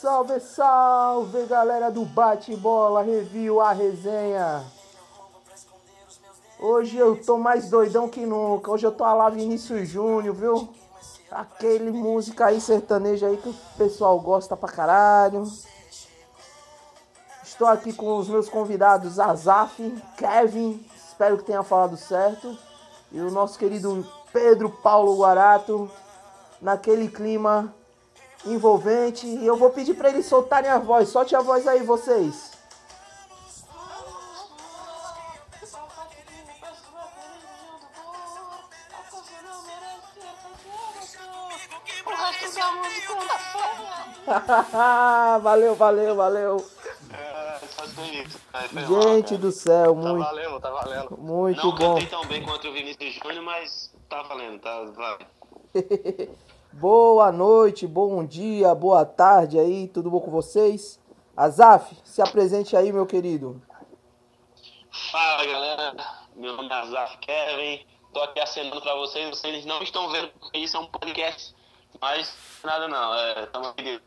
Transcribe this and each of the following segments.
Salve, salve, galera do Bate Bola, review a resenha. Hoje eu tô mais doidão que nunca. Hoje eu tô a lá Vinícius Júnior, viu? Aquele música aí sertaneja aí que o pessoal gosta pra caralho. Estou aqui com os meus convidados Azaf, Kevin, espero que tenha falado certo, e o nosso querido Pedro Paulo Guarato, naquele clima envolvente. E eu vou pedir para eles soltarem a voz. Solte a voz aí, vocês. valeu, valeu, valeu. É, isso. Gente mal, do céu, Tá muito, valendo, tá valendo. muito Não bom. cantei tão bem quanto o Vinícius Júnior, mas tá valendo, tá vai. Boa noite, bom dia, boa tarde aí, tudo bom com vocês? Azaf, se apresente aí, meu querido. Fala galera, meu nome é Azaf Kevin, tô aqui acenando pra vocês, vocês não estão vendo porque isso é um podcast, mas nada não, é, estamos aqui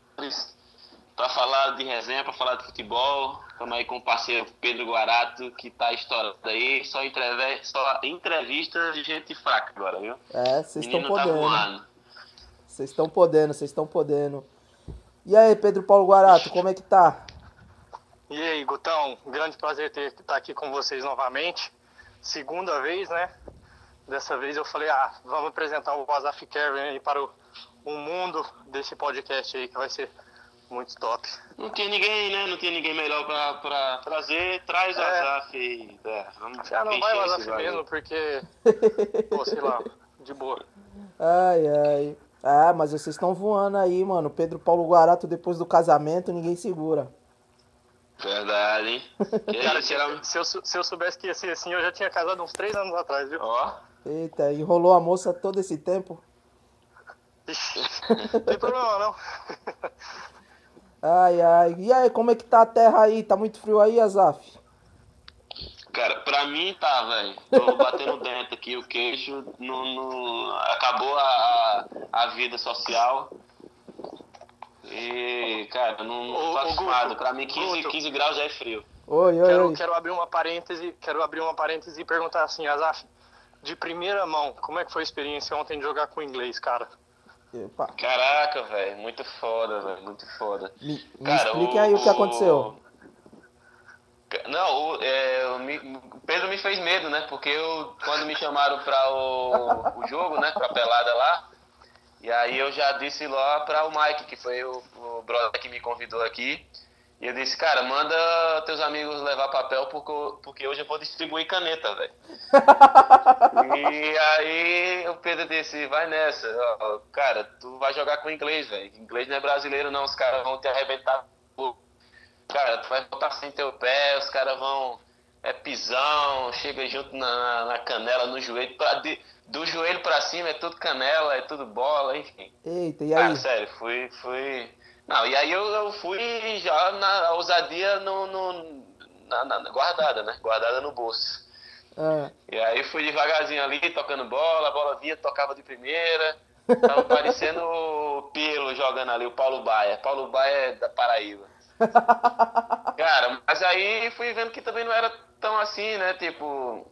pra falar de resenha, pra falar de futebol, estamos aí com o parceiro Pedro Guarato, que tá estourando aí, só, entreve- só entrevista de gente fraca agora, viu? É, vocês estão tá podendo. voando. Vocês estão podendo, vocês estão podendo. E aí, Pedro Paulo Guarato, como é que tá? E aí, Gutão, grande prazer ter estar aqui com vocês novamente. Segunda vez, né? Dessa vez eu falei, ah, vamos apresentar o Azaf Kevin aí para o, o mundo desse podcast aí que vai ser muito top. Não tinha ninguém, né? Não tinha ninguém melhor pra, pra trazer. Traz o É. Azaf e. É, vamos Já não vai o Azaf vazio. mesmo, porque, pô, sei lá, de boa. Ai, ai. Ah, mas vocês estão voando aí, mano. Pedro Paulo Guarato, depois do casamento, ninguém segura. Verdade, hein? Cara, se, eu, se eu soubesse que ia ser assim, eu já tinha casado uns três anos atrás, viu? Ó, Eita, enrolou a moça todo esse tempo. Ixi, não tem problema não. Ai, ai. E aí, como é que tá a terra aí? Tá muito frio aí, Azaf? Cara, pra mim tá, velho. Tô batendo o dente aqui, o queixo. No, no- Acabou a, a, a vida social. E, cara, não, não tô acostumado. Pra mim, 15, Guto. 15 graus já é frio. Oi, oi, Quero, oi. quero abrir uma parêntese, quero abrir uma parêntese e perguntar assim, Azaf, de primeira mão, como é que foi a experiência ontem de jogar com o inglês, cara? Epa. Caraca, velho. Muito foda, velho. Muito foda. Me, me Cara, explique aí o que aconteceu. Não, o, é, o Pedro me fez medo, né? Porque eu, quando me chamaram para o, o jogo, né? Pra pelada lá, e aí eu já disse lá para o Mike, que foi o, o brother que me convidou aqui, e eu disse, cara, manda teus amigos levar papel porque, porque hoje eu vou distribuir caneta, velho. e aí o Pedro disse, vai nessa, cara, tu vai jogar com inglês, velho. Inglês não é brasileiro não, os caras vão te arrebentar. Cara, tu vai botar sem teu pé, os caras vão. É pisão, chega junto na, na canela, no joelho. Pra, de- do joelho pra cima é tudo canela, é tudo bola, enfim. Eita, e aí? Cara, sério, fui. fui... Não, e aí eu, eu fui já na ousadia no, no- na, na- guardada, né? Guardada no bolso. Ah, E aí fui devagarzinho ali, tocando bola, a bola vinha, tocava de primeira. Tava parecendo o Pelo jogando ali, o Paulo Baia. Paulo Baia é da Paraíba. Cara, mas aí fui vendo que também não era tão assim, né? Tipo,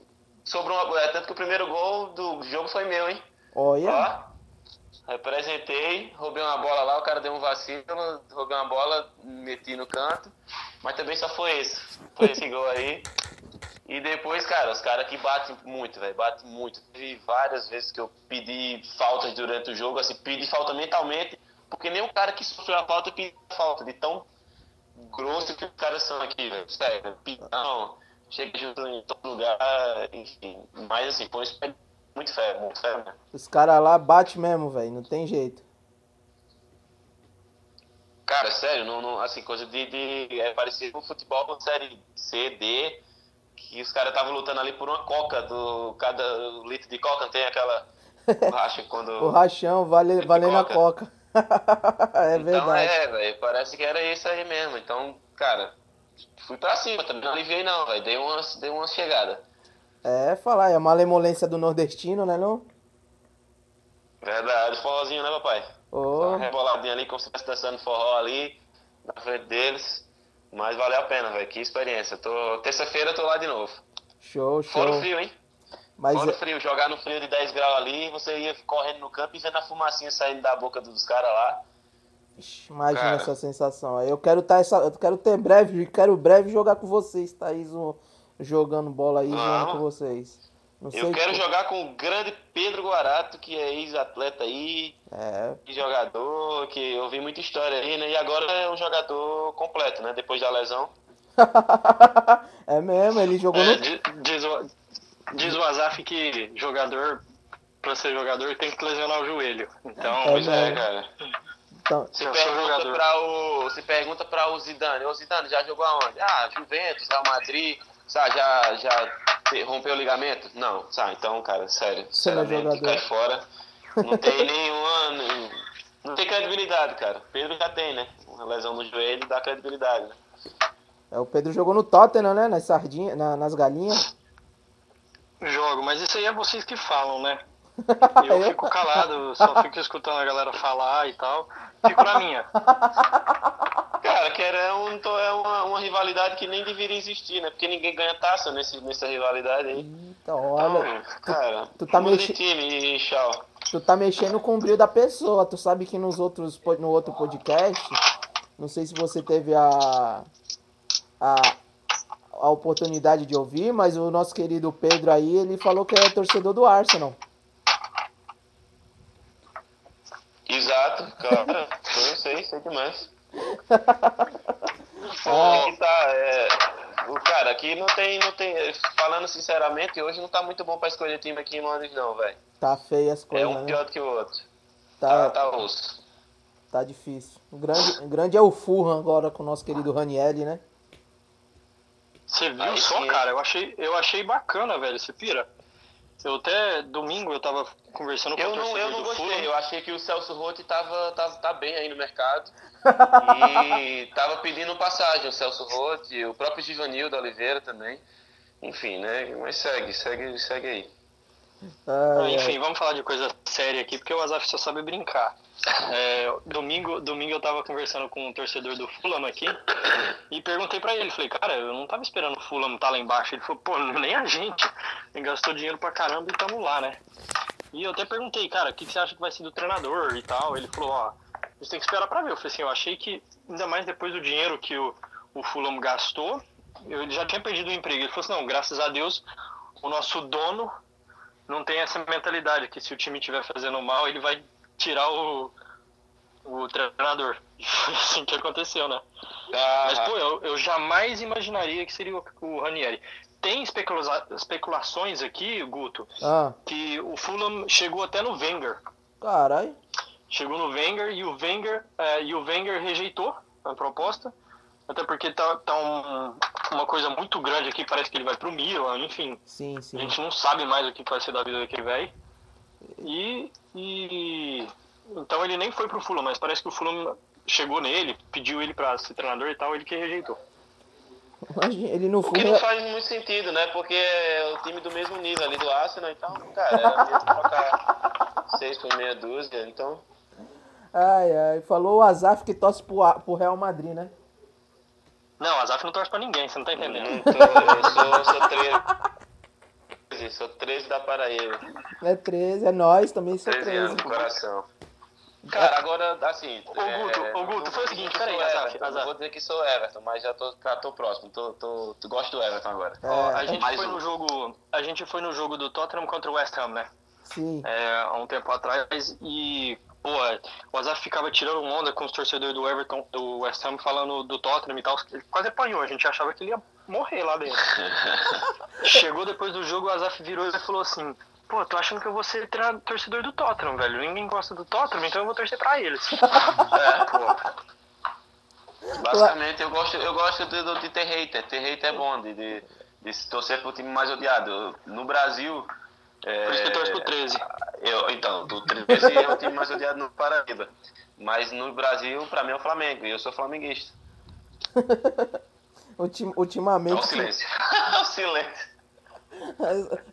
sobrou uma. é, Tanto que o primeiro gol do jogo foi meu, hein? olha. Ó, representei, roubei uma bola lá, o cara deu um vacilo, roubei uma bola, meti no canto, mas também só foi esse. Foi esse gol aí. E depois, cara, os caras que batem muito, velho, batem muito. Teve várias vezes que eu pedi faltas durante o jogo, assim, pedi falta mentalmente, porque nem o cara que sofreu a falta pediu falta, de tão grosso que os caras são aqui, velho. Sério, pitão, chega junto em todo lugar, enfim. Mas assim, espelho muito fé, muito fé, né? Os caras lá batem mesmo, velho. Não tem jeito. Cara, sério, não, não- assim, coisa de, de é parecido com futebol com série C, D, que os caras estavam lutando ali por uma coca, do cada litro de coca tem aquela borracha quando... O rachão vale, valendo a coca. É então verdade. é, velho, parece que era isso aí mesmo, então, cara, fui pra cima, também não aliviei não, velho, dei uma, dei uma chegada. É, falar, é a malemolência do nordestino, né não? Verdade, forrozinho, né, papai? Ô, Uma reboladinha ali, como se estivesse dançando forró ali, na frente deles. Mas valeu a pena, velho. Que experiência. Tô... Terça-feira eu tô lá de novo. Show, show. Fora o frio, hein? Mas Fora é- frio. Jogar no frio de 10 graus ali, você ia correndo no campo e vendo a fumacinha saindo da boca dos caras lá. Ixi, imagina Cara. essa sensação. aí. Eu quero tá essa, eu quero ter breve, quero breve jogar com vocês, Thaís, um- jogando bola aí, jogando Vamos. com vocês. Não sei Eu quero que- jogar com o grande Pedro Guarato, que é ex-atleta aí, É, que jogador, que eu vi muita história aí, né? E agora é um jogador completo, né? Depois da lesão. é mesmo, ele jogou É, no di- diz, o, diz o Azaf que jogador, pra ser jogador, tem que lesionar o joelho. Então, É Pois é, mesmo. cara. então, Se sou pergunta, jogador. pra o, se pergunta pra o Zidane, ô Zidane, já jogou aonde? Ah, Juventus, Real Madrid, sabe, já, já rompeu o ligamento? Não, sabe, então, cara, sério, Você não é sinceramente, jogador. cai fora. Não tem nenhuma. nem- Não tem credibilidade, cara. Pedro já tem, né? Uma lesão no joelho dá credibilidade, né? é, o Pedro jogou no Tottenham, né? Nas sardinhas, na- nas galinhas. Jogo, mas isso aí é vocês que falam, né? Eu fico calado, só fico escutando a galera falar e tal. Fico na minha. Cara, que era um, é uma, uma rivalidade que nem deveria existir, né? Porque ninguém ganha taça nesse, nessa rivalidade aí. Então, olha, Então, cara, tu tá muda mexi- de time tchau. tu tá mexendo com o brilho da pessoa. Tu sabe que nos outros, no outro podcast, não sei se você teve a, a, a oportunidade de ouvir, mas o nosso querido Pedro aí, ele falou que é torcedor do Arsenal. Exato, cara. Eu sei, sei demais. Ah. aqui tá, é, o cara, aqui não tem, não tem, falando sinceramente, hoje não tá muito bom pra escolher time aqui em Londres não, velho. Tá feio as É coisas, um né? pior do que o outro. Tá, Tá, tá osso. tá difícil. O grande, o grande é o Fulham agora com o nosso querido Ranielli, né? Você viu Aí só, sim. cara? Eu achei, eu achei bacana, velho. Você pira? Eu até domingo eu tava conversando com Eu o não, eu não do gostei, Fulham. eu achei que o Celso Rotti tava, tava, tá bem aí no mercado. E tava pedindo passagem, o Celso Rotti, o próprio Givanildo Oliveira também. Enfim, né? Mas segue, segue, segue aí. Ah, Enfim, vamos falar de coisa séria aqui, porque o Azaf só sabe brincar. É, domingo, domingo eu tava conversando com um torcedor do Fulham aqui e perguntei pra ele, falei, cara, eu não tava esperando o Fulham estar lá embaixo. Ele falou, pô, nem a gente. Ele gastou dinheiro pra caramba e tamo lá, né? E eu até perguntei, cara, o que você acha que vai ser do treinador e tal? Ele falou, ó, a gente tem que esperar pra ver. Eu falei assim, eu achei que, ainda mais depois do dinheiro que o, o Fulham gastou, eu ele já tinha perdido o emprego. Ele falou assim, não, graças a Deus, o nosso dono não tem essa mentalidade que se o time estiver fazendo mal, ele vai tirar o, o treinador. E foi assim que aconteceu, né? Mas, Ah, pô, eu, eu jamais imaginaria que seria o, o Ranieri. Tem especula especulações aqui, Guto, Ah, que o Fulham chegou até no Wenger. caralho. Chegou no Wenger e o Wenger, é, e o Wenger rejeitou a proposta. Até porque tá, tá um- uma coisa muito grande aqui, parece que ele vai pro Milan, enfim. Sim, A sim. gente não sabe mais o que vai ser da vida daquele velho. E, e. Então ele nem foi pro Fulham, mas parece que o Fulham chegou nele, pediu ele pra ser treinador e tal, ele que rejeitou. Imagina, ele no o que Fulham. não faz muito sentido, né? Porque é o time do mesmo nível ali do Arsenal, então, cara, era mesmo trocar seis por meia dúzia, então. Ai, ai. Falou o Azaf que torce pro, pro Real Madrid, né? Não, a Zaf não torce pra ninguém, você não tá entendendo. Não tô, eu sou, sou 13. Sou 13 da Paraíba. É 13, é nós também, sou 13 anos 13. no coração. Cara, agora, assim. Ô, Guto, ô, Guto, foi o seguinte, peraí. Não vou dizer que sou Everton, mas já tô, já tô próximo. Tô, tô, tô, gosto do Everton agora. Ó, É, a gente foi um. no jogo. A gente foi no jogo do Tottenham contra o West Ham, né? Sim. é, há um tempo atrás e pô, o Azaf ficava tirando onda com os torcedores do Everton, do West Ham falando do Tottenham e tal, ele quase apanhou, a gente achava que ele ia morrer lá dentro. Chegou depois do jogo, o Azaf virou e falou assim: Pô, tô achando que eu vou ser torcedor do Tottenham, velho. Ninguém gosta do Tottenham, então eu vou torcer pra eles. É, pô. Basicamente, eu gosto, eu gosto de, de, de ter hater. Ter hater é bom, de, de, de se torcer pro time mais odiado. No Brasil. É, Por isso que eu torço pro 13. Eu, então, do 13 é o time mais odiado no Paraíba. Mas no Brasil, pra mim é o Flamengo. E eu sou flamenguista. Ultim- É ultimamente. o silêncio. É o silêncio.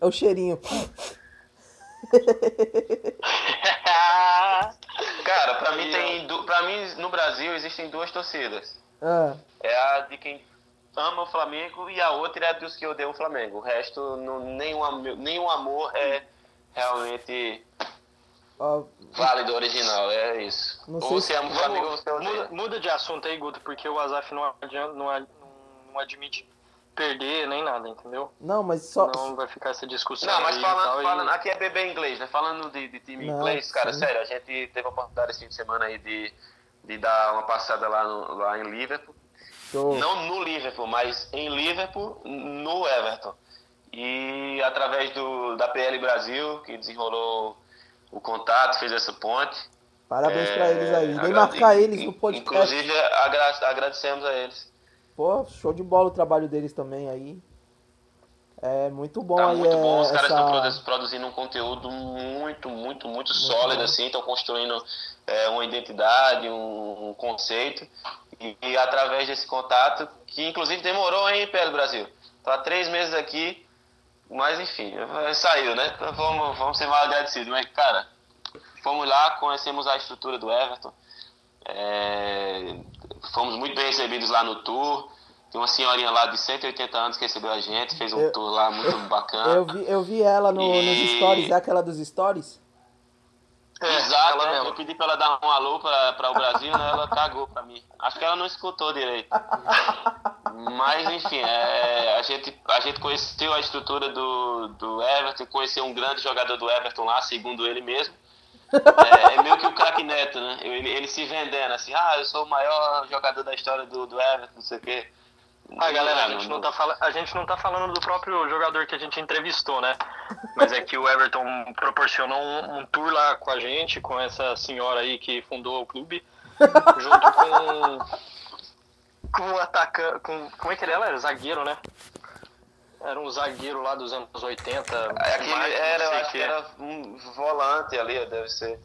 É o cheirinho. Cara, pra mim tem, pra mim, no Brasil, existem duas torcidas. Ah, É a de quem ama o Flamengo e a outra é a dos que odeiam o Flamengo. O resto, não, nenhum, nenhum amor é realmente ó, válido, original. É isso. Ou se- você ama o Flamengo ou você odeia. muda, muda de assunto aí, Guto, porque o Azaf não, adianta, não, ad- não admite perder nem nada, entendeu? não, mas só. Não vai ficar essa discussão. Não, mas aí e falando, tal, e- falando aqui é bebê inglês, né? Falando de, de time Não, inglês, cara, sim. sério, a gente teve a oportunidade esse fim de semana aí de, de dar uma passada lá, no, lá em Liverpool. Show. Não no Liverpool, mas em Liverpool, no Everton. E através do, da PL Brasil, que desenrolou o contato, fez essa ponte. Parabéns pra É, eles aí. Vem agrade- marcar eles no podcast. Inclusive, agra- agradecemos a eles. Pô, show de bola o trabalho deles também aí. É muito bom Tá muito é, bom, os caras essa... estão produ- produzindo um conteúdo muito, muito, muito sólido, assim, estão construindo é, uma identidade, um, um conceito, e, e através desse contato, que inclusive demorou, hein, PL Brasil? Tô há três meses aqui, mas enfim, eh, saiu, né? Então vamos, vamos ser mal agradecidos. Mas, cara, fomos lá, conhecemos a estrutura do Everton, é, fomos muito bem recebidos lá no tour. Tem uma senhorinha lá de 180 anos que recebeu a gente, fez um Eu- tour lá muito bacana. Eu vi, eu vi ela no, E- nos stories, é aquela dos stories? É, Exato, ela né? eu pedi pra ela dar um alô pra, pra o Brasil, né? Ela cagou pra mim. Acho que ela não escutou direito. Mas enfim, é, a, gente, a gente conheceu a estrutura do, do Everton, conheceu um grande jogador do Everton lá, segundo ele mesmo. É, é meio que o craque Neto, né? Ele, ele se vendendo assim, ah, eu sou o maior jogador da história do, do Everton, não sei o quê. Ah, galera, a gente não- tá fala... a gente não tá falando do próprio jogador que a gente entrevistou, né? Mas é que o Everton proporcionou um, um tour lá com a gente, com essa senhora aí que fundou o clube, junto com. com o atacante. Com... Como é que ele? Era zagueiro, né? Era um zagueiro lá dos anos 80. É, aquele, Marcos, era, eu acho que era um volante ali, deve ser.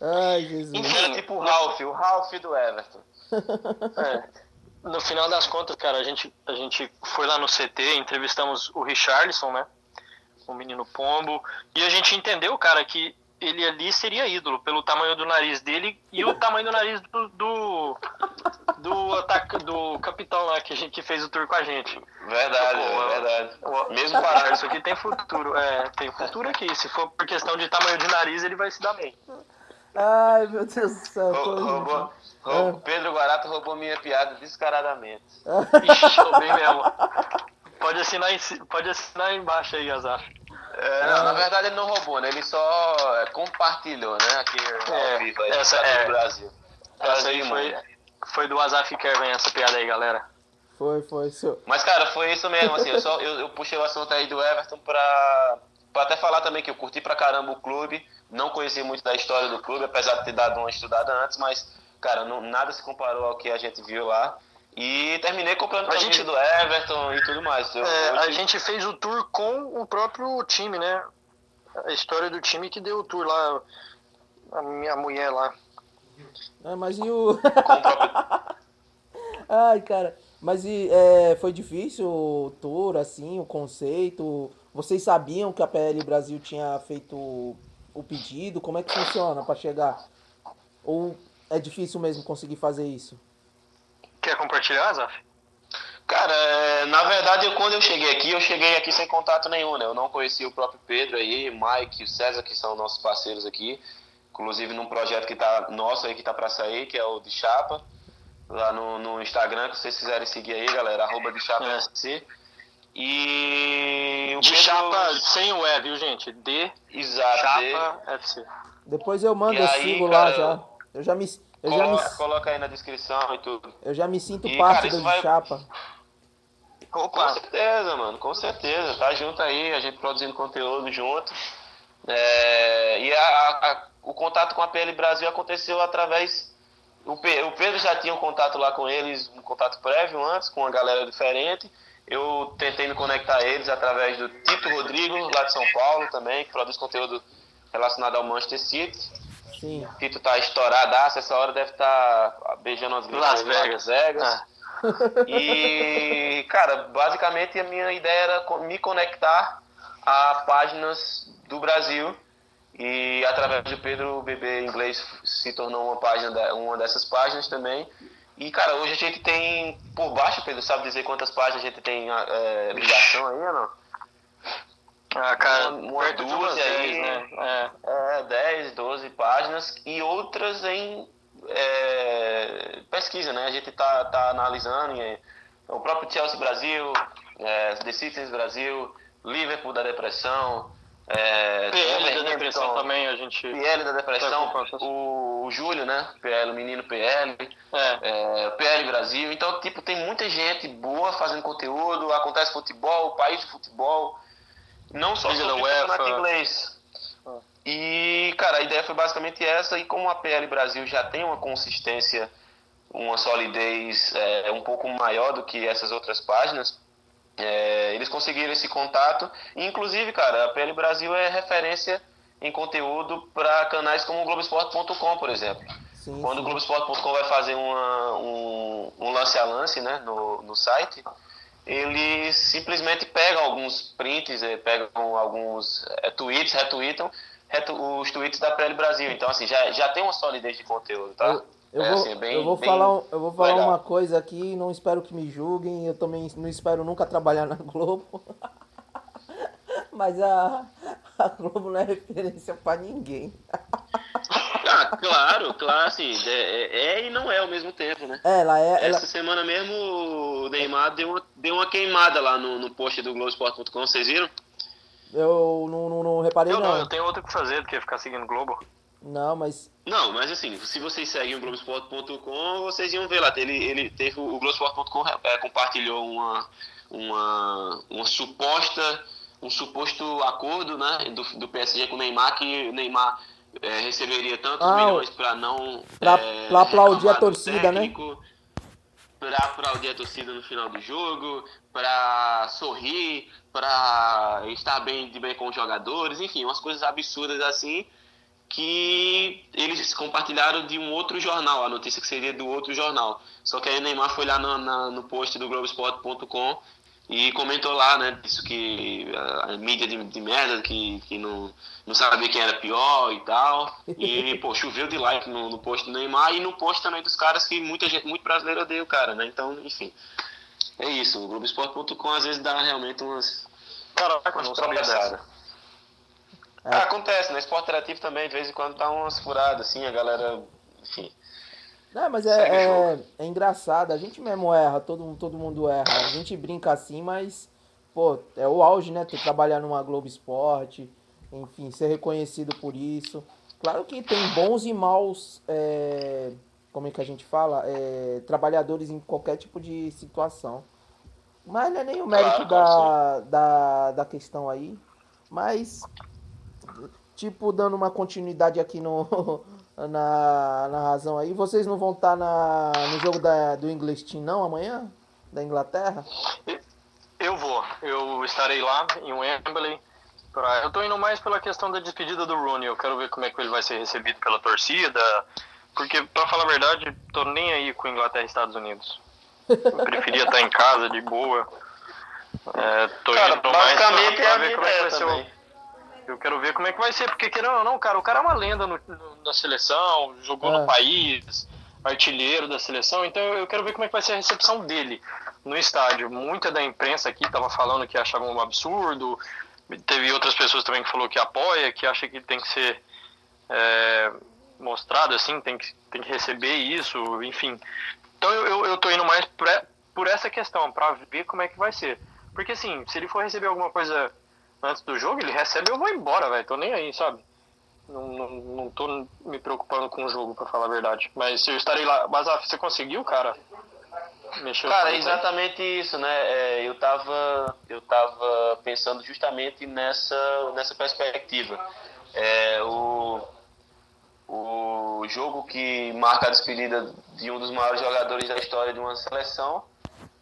Ai, Jesus. Enfim, Era tipo o Ralph, o Ralph do Everton. É. No final das contas, cara, a gente, a gente foi lá no CT, entrevistamos o Richarlison, né? O menino Pombo. E a gente entendeu, cara, que ele ali seria ídolo pelo tamanho do nariz dele e o tamanho do nariz do. do, do, ataca, do capitão lá que, a gente, que fez o tour com a gente. Verdade, Pô, é verdade. O- Mesmo parado. isso aqui tem futuro. É, tem futuro aqui. Se for por questão de tamanho de nariz, ele vai se dar bem. Ai, meu Deus do céu. Roubou, roubou, Pedro Guarato roubou minha piada descaradamente. Ixi, eu bem mesmo. Pode assinar, em, pode assinar embaixo aí, Azar. É, não, na verdade ele não roubou, né? Ele só é, compartilhou, né? Aqui É, ao vivo aí, essa é. o Brasil. Essa aí foi, mano. foi do Azaf Kervin, essa piada aí, galera. Foi, foi. Seu... Mas, cara, foi isso mesmo, assim, eu, só, eu, eu puxei o assunto aí do Everton pra, pra até falar também que eu curti pra caramba o clube, não conheci muito da história do clube, apesar de ter dado uma estudada antes, mas, cara, não, nada se comparou ao que a gente viu lá. E terminei comprando A a gente- do Everton e tudo mais. Eu- É, hoje- a gente fez o tour com o próprio time, né? A história do time que deu o tour lá. A minha mulher lá. Ah, mas e o. Ai, cara. Mas e, é, foi difícil o tour, assim, o conceito? Vocês sabiam que a PL Brasil tinha feito o pedido? Como é que funciona pra chegar? Ou é difícil mesmo conseguir fazer isso? Quer compartilhar, Azaf? Cara, é, na verdade, eu, quando eu cheguei aqui, eu cheguei aqui sem contato nenhum, né? Eu não conhecia o próprio Pedro aí, Mike e o César, que são nossos parceiros aqui. Inclusive num projeto que tá nosso aí, que tá pra sair, que é o de Chapa. Lá no, no Instagram, que vocês quiserem seguir aí, galera, arroba de Chapa É. SC. E o De Pedro- chapa sem o E, viu, gente? De Exato, de- chapa FC. Depois eu mando, E eu aí, sigo cara, lá já. Eu já me, eu já Coloca, me, coloca aí na descrição e tudo. eu já me sinto E, parte cara, do vai- chapa. Com Opa! certeza, mano, com certeza. Tá junto aí, a gente produzindo conteúdo junto. É, e a- a- a- o contato com a PL Brasil aconteceu através. O, Pe- o Pedro já tinha um contato lá com eles, um contato prévio antes, com uma galera diferente. Eu tentei me conectar a eles através do Tito Rodrigo, lá de São Paulo também, que produz conteúdo relacionado ao Manchester City. Sim. Tito tá estouradaço, essa hora deve estar beijando as Las Vegas. Vegas. Ah. E, cara, basicamente a minha ideia era me conectar a páginas do Brasil E através do Pedro, o Bebê Inglês se tornou uma página, uma dessas páginas também. E, cara, hoje a gente tem, por baixo, Pedro, sabe dizer quantas páginas a gente tem é, ligação aí ou não? Ah, cara, dúzia aí, né? É. é, 10, 12 páginas e outras em é, pesquisa, né? A gente tá, tá analisando em, o próprio Chelsea Brasil, é, The Citizens Brasil, Liverpool da depressão, é, PL da depressão também, a gente. PL da depressão, o, o Júlio, né? PL, o menino PL, é. É, PL Brasil. Então, tipo, tem muita gente boa fazendo conteúdo, acontece futebol, o país de futebol, não só Liga sobre o campeonato inglês. E, cara, a ideia foi basicamente essa, e como a PL Brasil já tem uma consistência, uma solidez é, um pouco maior do que essas outras páginas, é, eles conseguiram esse contato. Inclusive, cara, a PL Brasil é referência em conteúdo para canais como o Globoesporte.com, por exemplo. Sim, Quando sim. o Globoesporte.com vai fazer uma, um, um, lance a lance né, no, no site, eles simplesmente pegam alguns prints, eh, pegam alguns é, tweets, retweetam retu os tweets da PL Brasil. Então, assim, já, já tem uma solidez de conteúdo, tá? Eu eu, é, vou, assim, bem, eu vou falar, eu vou falar uma coisa aqui, não espero que me julguem, eu também não espero nunca trabalhar na Globo. Mas a, a Globo não é referência para ninguém. Claro, claro, assim, é, é, é, e não é ao mesmo tempo, né? É, ela é. Essa ela... semana mesmo o Neymar deu uma, deu uma queimada lá no, no post do Globoesporte.com, vocês viram? Eu não, não, não reparei, eu não. não. Eu tenho outro que fazer do que ficar seguindo o Globo. Não, mas. Não, mas assim, se vocês seguem o Globoesporte.com, vocês iam ver lá. Ele, ele teve. O Globoesporte.com é, compartilhou uma, uma, uma suposta. Um suposto acordo né, do, do PSG com o Neymar, que o Neymar é, receberia tantos ah, milhões para não. Pra, é, pra aplaudir a torcida, né? técnico, né? Para aplaudir a torcida no final do jogo, para sorrir, para estar bem de bem com os jogadores, enfim, umas coisas absurdas assim que eles compartilharam de um outro jornal, a notícia que seria do outro jornal. Só que aí o Neymar foi lá no, na, no post do Globoesporte.com e comentou lá, né, isso que a, a mídia de, de, merda, que, que não, não sabia quem era pior e tal. E, pô, choveu de like no, no post do Neymar e no post também dos caras que muita gente, muito brasileiro odeia o cara, né? Então, enfim. É isso, o Globoesporte.com às vezes dá realmente umas. Caraca, umas tropeçadas. É. Ah, acontece, né? Esporte interativo também, de vez em quando dá umas furadas, assim, a galera, enfim. Não, mas é, é, é, engraçado, a gente mesmo erra, todo, todo mundo erra. A gente brinca assim, mas, pô, é o auge, né? Tu trabalhar numa Globo Esporte, enfim, ser reconhecido por isso. Claro que tem bons e maus, é, como é que a gente fala? É, trabalhadores em qualquer tipo de situação. Mas não é nem o mérito da, da, da questão aí. Mas tipo, dando uma continuidade aqui no, na, na razão aí. Vocês não vão estar tá na, no jogo da, do English Team, não, amanhã? Da Inglaterra? Eu vou. Eu estarei lá em Wembley. Pra... Eu tô indo mais pela questão da despedida do Rooney. Eu quero ver como é que ele vai ser recebido pela torcida. Porque, pra falar a verdade, tô nem aí com Inglaterra e Estados Unidos. Eu preferia estar em casa, de boa. É, tô Cara, indo mais pra, pra ver como é que vai ser o eu quero ver como é que vai ser, porque querendo ou não, cara, o cara é uma lenda no, no, na seleção, jogou é. no país, artilheiro da seleção, então eu quero ver como é que vai ser a recepção dele no estádio. Muita da imprensa aqui estava falando que achavam um absurdo, teve outras pessoas também que falou que apoia, que acha que tem que ser é, mostrado assim, tem que, tem que receber isso, enfim. Então eu, eu, eu tô indo mais pra, por essa questão, para ver como é que vai ser. Porque assim, se ele for receber alguma coisa antes do jogo, ele recebe e eu vou embora, velho. Tô nem aí, sabe? Não, não, não tô me preocupando com o jogo, pra falar a verdade. Mas eu estarei lá. Mas ah, você conseguiu, cara? Mexeu cara, é exatamente isso, né? É, eu tava, eu tava pensando justamente nessa, nessa perspectiva. É, o, o jogo que marca a despedida de um dos maiores jogadores da história de uma seleção.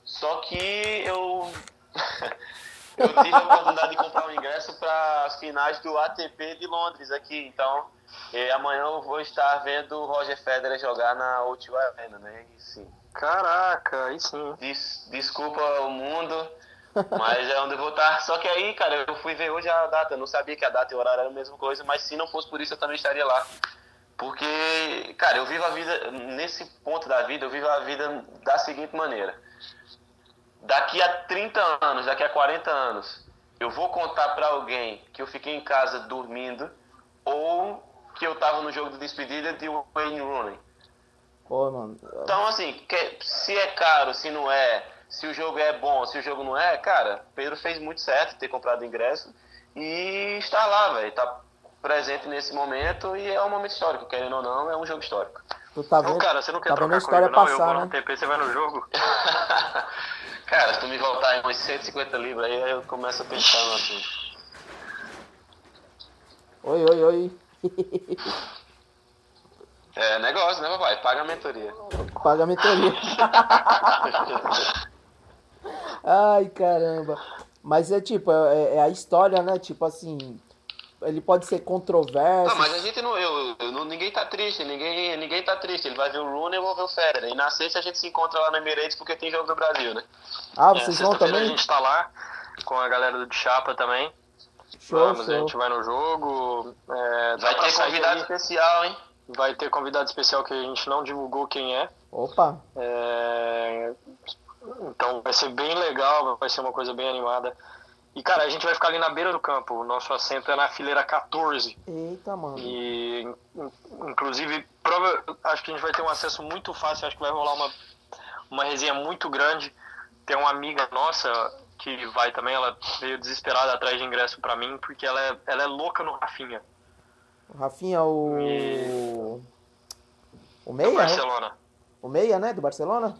Só que eu Eu tive a oportunidade de comprar um ingresso para as finais do ATP de Londres aqui, então amanhã eu vou estar vendo o Roger Federer jogar na O2 Arena, né? E, sim. Caraca, aí sim. Des, desculpa o mundo, Mas é onde eu vou estar. Só que aí, cara, eu fui ver hoje a data. Eu não sabia que a data e o horário era a mesma coisa, mas se não fosse por isso, eu também estaria lá. Porque, cara, eu vivo a vida, nesse ponto da vida, eu vivo a vida da seguinte maneira. Daqui a 30 anos, daqui a 40 anos, eu vou contar pra alguém que eu fiquei em casa dormindo ou que eu tava no jogo de despedida de Wayne Rooney. Pô, mano. Então, assim, que- se é caro, se não é, se o jogo é bom, se o jogo não é, cara, Pedro fez muito certo ter comprado ingresso e está lá, velho. Tá presente nesse momento e é um momento histórico, querendo ou não, é um jogo histórico. Tu tá vendo? cara, você não quer tá trocar a história comigo, não? eu passar, vou no né? TP, você vai no jogo? cara, se tu me voltar em uns 150 libras aí, aí eu começo a pensar no assunto. Oi, oi, oi. É negócio, né, papai? Paga a mentoria. Paga a mentoria. Ai, caramba. Mas é tipo, é, é a história, né? Tipo assim, ele pode ser controverso. Não, mas a gente não, eu, eu não- ninguém tá triste, ninguém, ninguém tá triste. Ele vai ver o Rooney e eu vou ver o Federer. E na sexta a gente se encontra lá no Emirates porque tem jogo do Brasil, né? Ah, É, vocês vão sexta-feira também? A gente tá lá com a galera do Chapa também. Show, Vamos, a show. gente vai no jogo. é, Vai ter convidado aí. especial, hein? Vai ter convidado especial que a gente não divulgou quem é. Opa, É, Então vai ser bem legal, vai ser uma coisa bem animada. E cara, a gente vai ficar ali na beira do campo. O nosso assento é na fileira 14. eita, mano. E in- inclusive, prova, acho que a gente vai ter um acesso muito fácil, acho que vai rolar uma, uma resenha muito grande. Tem uma amiga nossa que vai também, ela veio desesperada atrás de ingresso pra mim, porque ela é, ela é louca no Rafinha, O Rafinha, o. E- O do Meia, né? Barcelona. O Meia, né? Do Barcelona?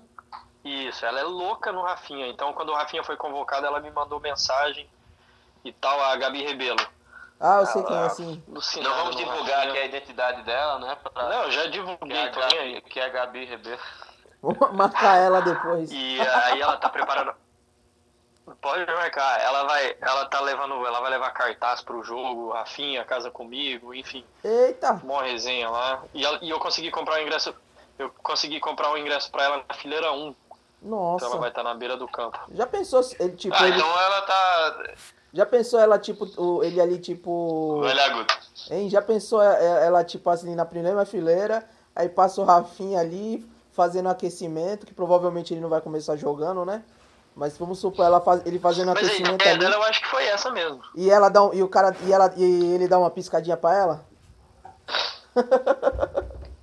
Isso, ela é louca no Rafinha. Então, quando o Rafinha foi convocado, ela me mandou mensagem e tal, a Gabi Rebelo. Ah, eu sei quem é Ela- assim. alucinada Não vamos divulgar Rafinha. aqui a identidade dela, né? Pra... Não, eu já que, é divulguei, a tô nem Gabi, aí. que é a Gabi Ribeiro. Vou marcar ela depois. E aí ela tá preparando. Pode marcar. Ela vai, ela tá levando, ela vai levar cartaz pro jogo, Rafinha, casa comigo, enfim, Eita! uma resenha lá. E, ela- e eu consegui comprar o ingresso, eu consegui comprar o ingresso pra ela na fileira 1. Então ela Nossa. vai estar na beira do campo. Já pensou se ele, tipo, Ah, ele, então ela tá. já pensou ela tipo, ele ali tipo, Velha agudo. hein? Já pensou ela tipo assim na primeira fileira, aí passa o Rafinha ali fazendo aquecimento, que provavelmente ele não vai começar jogando, né? Mas vamos supor ela faz, ele fazendo Mas a aquecimento ideia ali dela eu acho que foi essa mesmo. e ela dá um, e o cara e ela e ele dá uma piscadinha pra ela.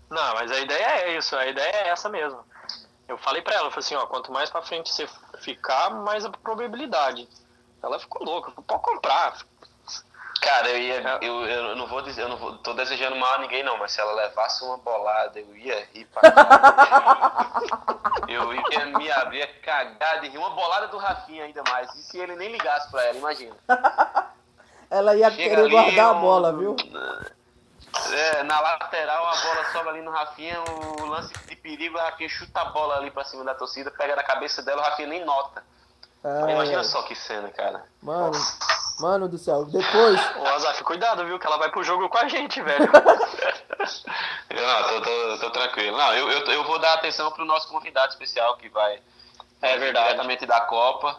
Não, mas a ideia é isso, a ideia é essa mesmo. Eu falei pra ela, eu falei assim, ó, quanto mais pra frente você ficar, mais a probabilidade. Ela ficou louca, pode comprar. Cara, eu ia. Eu, eu não vou dizer, eu não vou, tô desejando mal a ninguém não, mas se ela levasse uma bolada, eu ia rir pra caralho. Eu ia me abrir, cagar de rir. Uma bolada do Rafinha ainda mais. E se ele nem ligasse pra ela, imagina. Ela ia Chega querer guardar a um- bola, viu? É, na lateral a bola sobra ali no Rafinha, o lance de perigo, o Rafinha chuta a bola ali pra cima da torcida, pega na cabeça dela, o Rafinha nem nota. Imagina só que cena, cara. Mano, mano do céu. Depois, Ô, Azaf, cuidado, viu, que ela vai pro jogo com a gente, velho. Eu não, tô, tô, tô tranquilo. Não, eu, eu, eu vou dar atenção pro nosso convidado especial que vai É vir verdade. diretamente da Copa.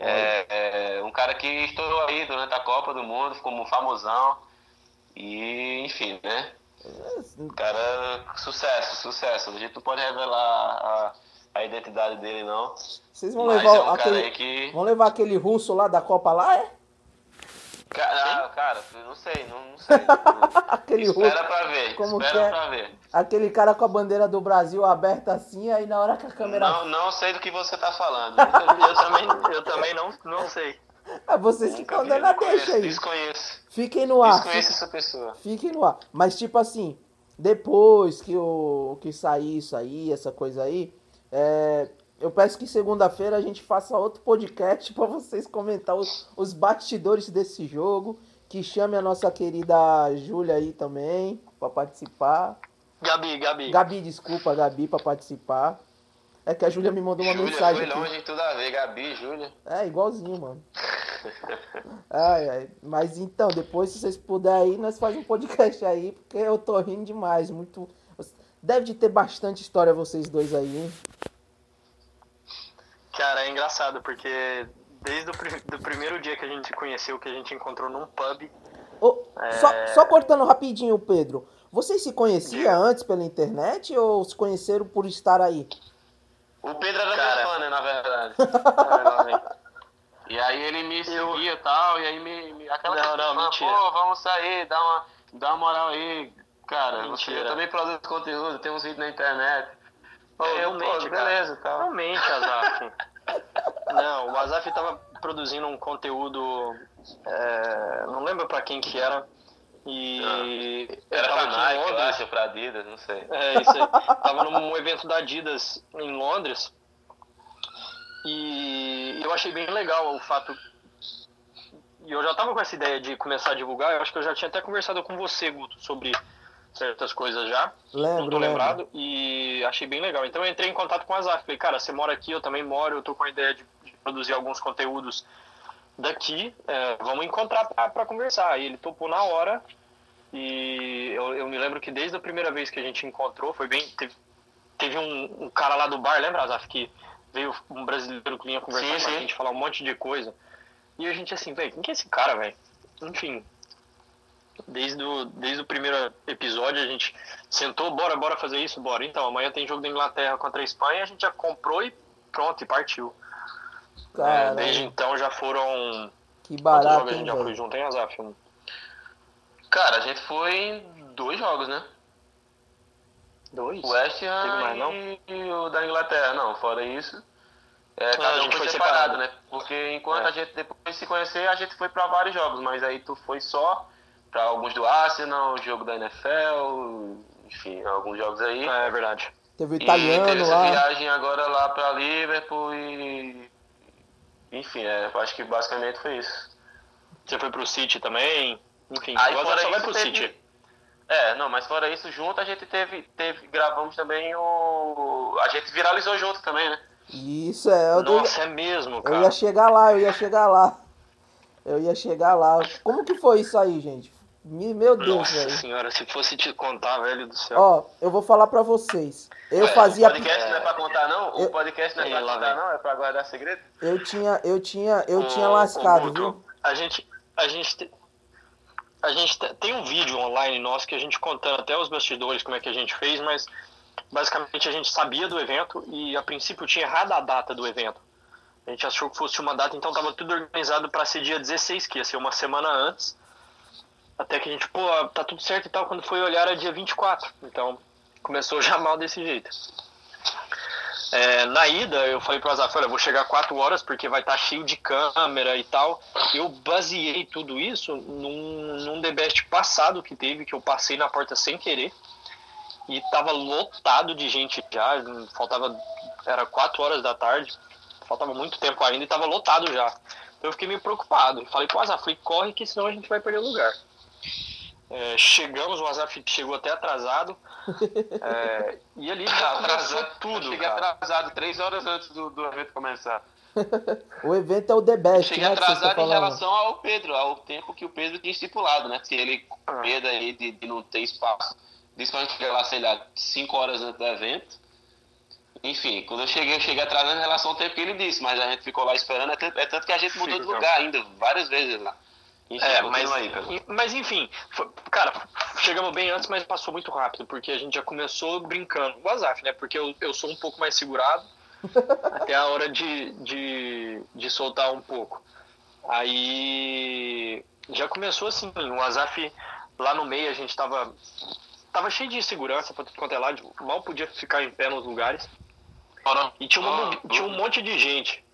É, é, um cara que estourou aí durante a Copa do Mundo, ficou um famosão. E, enfim, né? Cara, sucesso, sucesso. A gente não pode revelar a, a identidade dele, não. vocês vão Mas levar é um cara aquele aí que. vão levar aquele russo lá da Copa lá, é? Cara, ah, cara, não sei, não, não sei. Aquele espera russo. pra ver, Como espera que é? pra ver. Aquele cara com a bandeira do Brasil aberta assim, aí na hora que a câmera. Não, não sei do que você tá falando. Eu também, eu também não, não sei. É vocês que estão dando a deixa aí. Desconheço. Fiquem no ar. Desconheço essa pessoa. Fiquem no ar. Mas tipo assim, depois que o que sair isso aí, essa coisa aí, é, eu peço que segunda-feira a gente faça outro podcast pra vocês comentar os, os bastidores desse jogo. Que chame a nossa querida Júlia aí também pra participar. Gabi, Gabi. Gabi, desculpa, Gabi, pra participar. É que a Júlia me mandou uma Júlia mensagem foi aqui. longe, tudo a ver. Gabi, Júlia. É, igualzinho, mano. Ai, ai. Mas então, depois, se vocês puderem aí, nós fazemos um podcast aí, porque eu tô rindo demais. Muito. Deve de ter bastante história vocês dois aí, hein? Cara, é engraçado, porque desde o do primeiro dia que a gente se conheceu, que a gente encontrou num pub. Oh, é... só, só cortando rapidinho, Pedro. Vocês se conheciam antes pela internet ou se conheceram por estar aí? O Pedro era Cara... meu fã, né, na verdade. e aí ele me seguia e tal, e aí me. me aquela não, não, mentira. pô, vamos sair, dá uma, dá uma moral aí. Cara, você, eu também produzo conteúdo, tem uns vídeos na internet. Pô, eu, não mente, beleza, tal. Não mente, Azaf. não, o Azaf tava produzindo um conteúdo. É, não lembro pra quem que era. E ah, era pra Nike, eu acho, pra Adidas, não sei. É, isso aí. tava num evento da Adidas em Londres. E eu achei bem legal o fato. E eu já tava com essa ideia de começar a divulgar, eu acho que eu já tinha até conversado com você, Guto, sobre certas coisas já. Lembro, não tô lembro. lembrado. E achei bem legal. Então eu entrei em contato com a Azaf. Falei, cara, você mora aqui, eu também moro, eu tô com a ideia de, de produzir alguns conteúdos daqui, é, vamos encontrar para conversar. Aí ele topou na hora e eu, eu, me lembro que desde a primeira vez que a gente encontrou, foi bem. Teve, teve um, um cara lá do bar, lembra, Azaf, que veio um brasileiro que vinha conversar sim, com sim. a gente, falar um monte de coisa. E a gente assim, velho, quem que é esse cara, velho? Enfim, desde o, desde o primeiro episódio a gente sentou, bora, bora fazer isso, bora. Então, amanhã tem jogo da Inglaterra contra a Espanha, a gente já comprou e pronto, e partiu. É, desde então já foram. Que barato. a gente já foi junto em Azaf? Cara, a gente foi em dois jogos, né? Dois? O West Ham e, e o da Inglaterra, não, fora isso. É, cada ah, um foi, foi separado, separado, né? Porque enquanto é. a gente depois de se conhecer, a gente foi para vários jogos, mas aí tu foi só para alguns do Arsenal, jogo da NFL, enfim, alguns jogos aí. É, é verdade. Teve o italiano e teve lá. viagem agora lá para Liverpool e enfim, é, eu acho que basicamente foi isso. Você foi pro City também? Enfim, aí fora só vai pro teve... City. É, não, mas fora isso, junto a gente teve, teve gravamos também o. A gente viralizou junto também, né? Isso é. Eu Nossa, é mesmo, cara. Eu ia chegar lá, eu ia chegar lá. Eu ia chegar lá. Como que foi isso aí, gente? Meu Deus, Nossa velho. senhora, se fosse te contar, velho do céu. Ó, eu vou falar pra vocês. Eu Ué, fazia. O podcast não é pra contar, não? Eu... O podcast não é pra contar, não? É pra guardar segredo? Eu tinha, eu tinha, eu o, tinha lascado, viu? A gente, a gente, a gente tem um vídeo online nosso que a gente contando até os bastidores como é que a gente fez, mas basicamente a gente sabia do evento e a princípio tinha errado a data do evento. A gente achou que fosse uma data, então estava tudo organizado para ser dia 16, que ia ser uma semana antes. Até que a gente, pô, tá tudo certo e tal. Quando foi olhar era dia 24. Então começou já mal desse jeito. É, na ida, eu falei pro Azaf, olha, vou chegar 4 horas porque vai estar tá cheio de câmera e tal. Eu baseei tudo isso num, num The Best passado que teve, que eu passei na porta sem querer. E tava lotado de gente já, faltava, era 4 horas da tarde, faltava muito tempo ainda e tava lotado já. Então eu fiquei meio preocupado. Falei pro Azaf, corre que senão a gente vai perder o lugar. É, chegamos, o Azaf chegou até atrasado. É, e ali já atrasou tudo. cheguei cara. atrasado três horas antes do, do evento começar. o evento é o The Best. Cheguei né, atrasado tá em relação ao Pedro, ao tempo que o Pedro tinha estipulado, né? Se ele com ah. medo aí de, de, não ter espaço. Disse pra gente chegar lá, sei lá, cinco horas antes do evento. Enfim, quando eu cheguei, eu cheguei atrasado em relação ao tempo que ele disse, mas a gente ficou lá esperando, é tanto, é tanto que a gente mudou de lugar ainda, várias vezes lá. Enfim, é, mas, aí, mas enfim, foi, cara, chegamos bem antes, mas passou muito rápido, porque a gente já começou brincando. O Azaf, né? Porque eu, eu sou um pouco mais segurado, até a hora de, de, de soltar um pouco. Aí já começou assim, o Azaf lá no meio a gente tava, tava cheio de segurança pra tudo quanto é lado, mal podia ficar em pé nos lugares. E tinha, uma, tinha um monte de gente.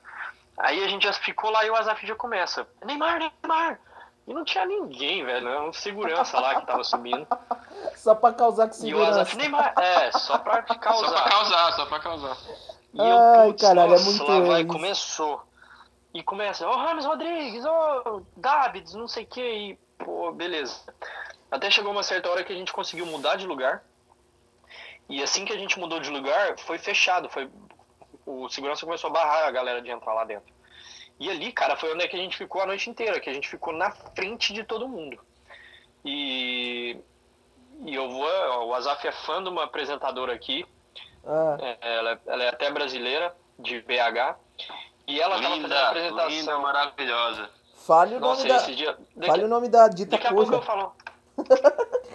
Aí a gente já ficou lá e o Azaf já começa. Neymar, Neymar! E não tinha ninguém, velho. Era um segurança lá que tava subindo. Só pra causar que segurança. E o Neymar, é, só pra causar. Só pra causar, só pra causar. E Ai, putz, caralho, é nossa, é muito lá vai, começou. E começa, ô oh, Ramos Rodrigues, ô oh, Davids, não sei o que, e pô, beleza. Até chegou uma certa hora que a gente conseguiu mudar de lugar. E assim que a gente mudou de lugar, foi fechado. Foi... O segurança começou a barrar a galera de entrar lá dentro. E ali, cara, foi onde é que a gente ficou a noite inteira, que a gente ficou na frente de todo mundo. E, e eu vou. O Azaf é fã de uma apresentadora aqui. Ah. É, ela, ela, é até brasileira, de BH. E ela tava fazendo a Linda, apresentação. linda, maravilhosa. Fale o nome Nossa, da. esse dia. Daqui, Fale o nome da dita daqui a pouco eu falo.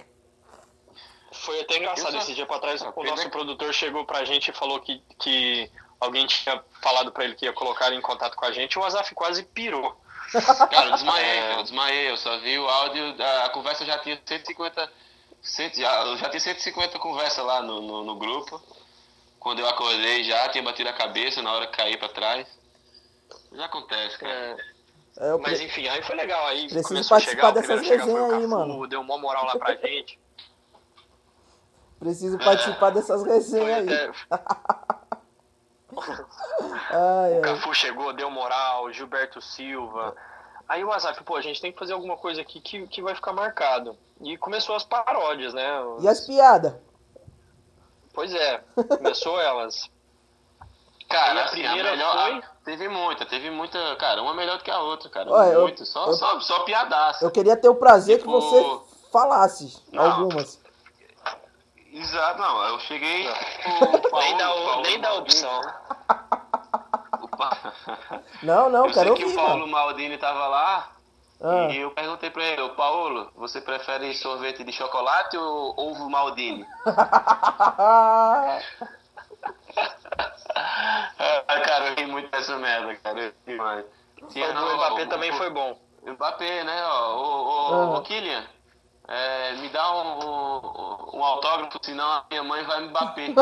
Foi até engraçado esse dia pra trás. O nosso produtor chegou pra gente e falou que, que alguém tinha falado pra ele que ia colocar ele em contato com a gente. O Azaf quase pirou. Cara, eu desmaiei, É. eu desmaiei, eu só vi o áudio, a, a conversa já tinha 150, cento- já, eu já tinha 150 conversas lá no, no, no grupo. Quando eu acordei já, tinha batido a cabeça na hora que caí pra trás. Já acontece, cara. É, É, eu mas enfim, aí foi legal. Aí Preciso começou a participar chegar, o dessas primeiro a chegar foi o resenhas aí, Cafu, mano. Deu uma moral lá pra gente. Preciso participar dessas Foi resenhas aí. até, Ai, O ai. Cafu chegou, deu moral, Gilberto Silva. Aí o Azaf, pô, a gente tem que fazer alguma coisa aqui que, que vai ficar marcado. E começou as paródias, né? E as piadas? Pois é, começou elas. Cara, assim, a primeira melhor, foi- a- teve muita, teve muita, cara, uma melhor do que a outra, cara. Olha, eu- muito, só, eu- só, só piadaça. Eu queria ter o prazer que Tipo- você falasse Não. algumas. Exato, não, eu cheguei. Não. o Paulo- nem dá, o- Paulo nem dá opção. o Pa- Não, não, eu sei que ouvir, o Paulo mano. Maldini tava lá Ah, e eu perguntei pra ele, Paulo, você prefere sorvete de chocolate ou ovo Maldini? Ah, cara, eu ri muito dessa merda, cara. Eu ri demais. Tinha, o Mbappé o- também o- foi bom. o Mbappé, né? Ó, ô, ô, Ah. ô, Kylian, é, me dá um, um, um autógrafo, senão a minha mãe vai me bater.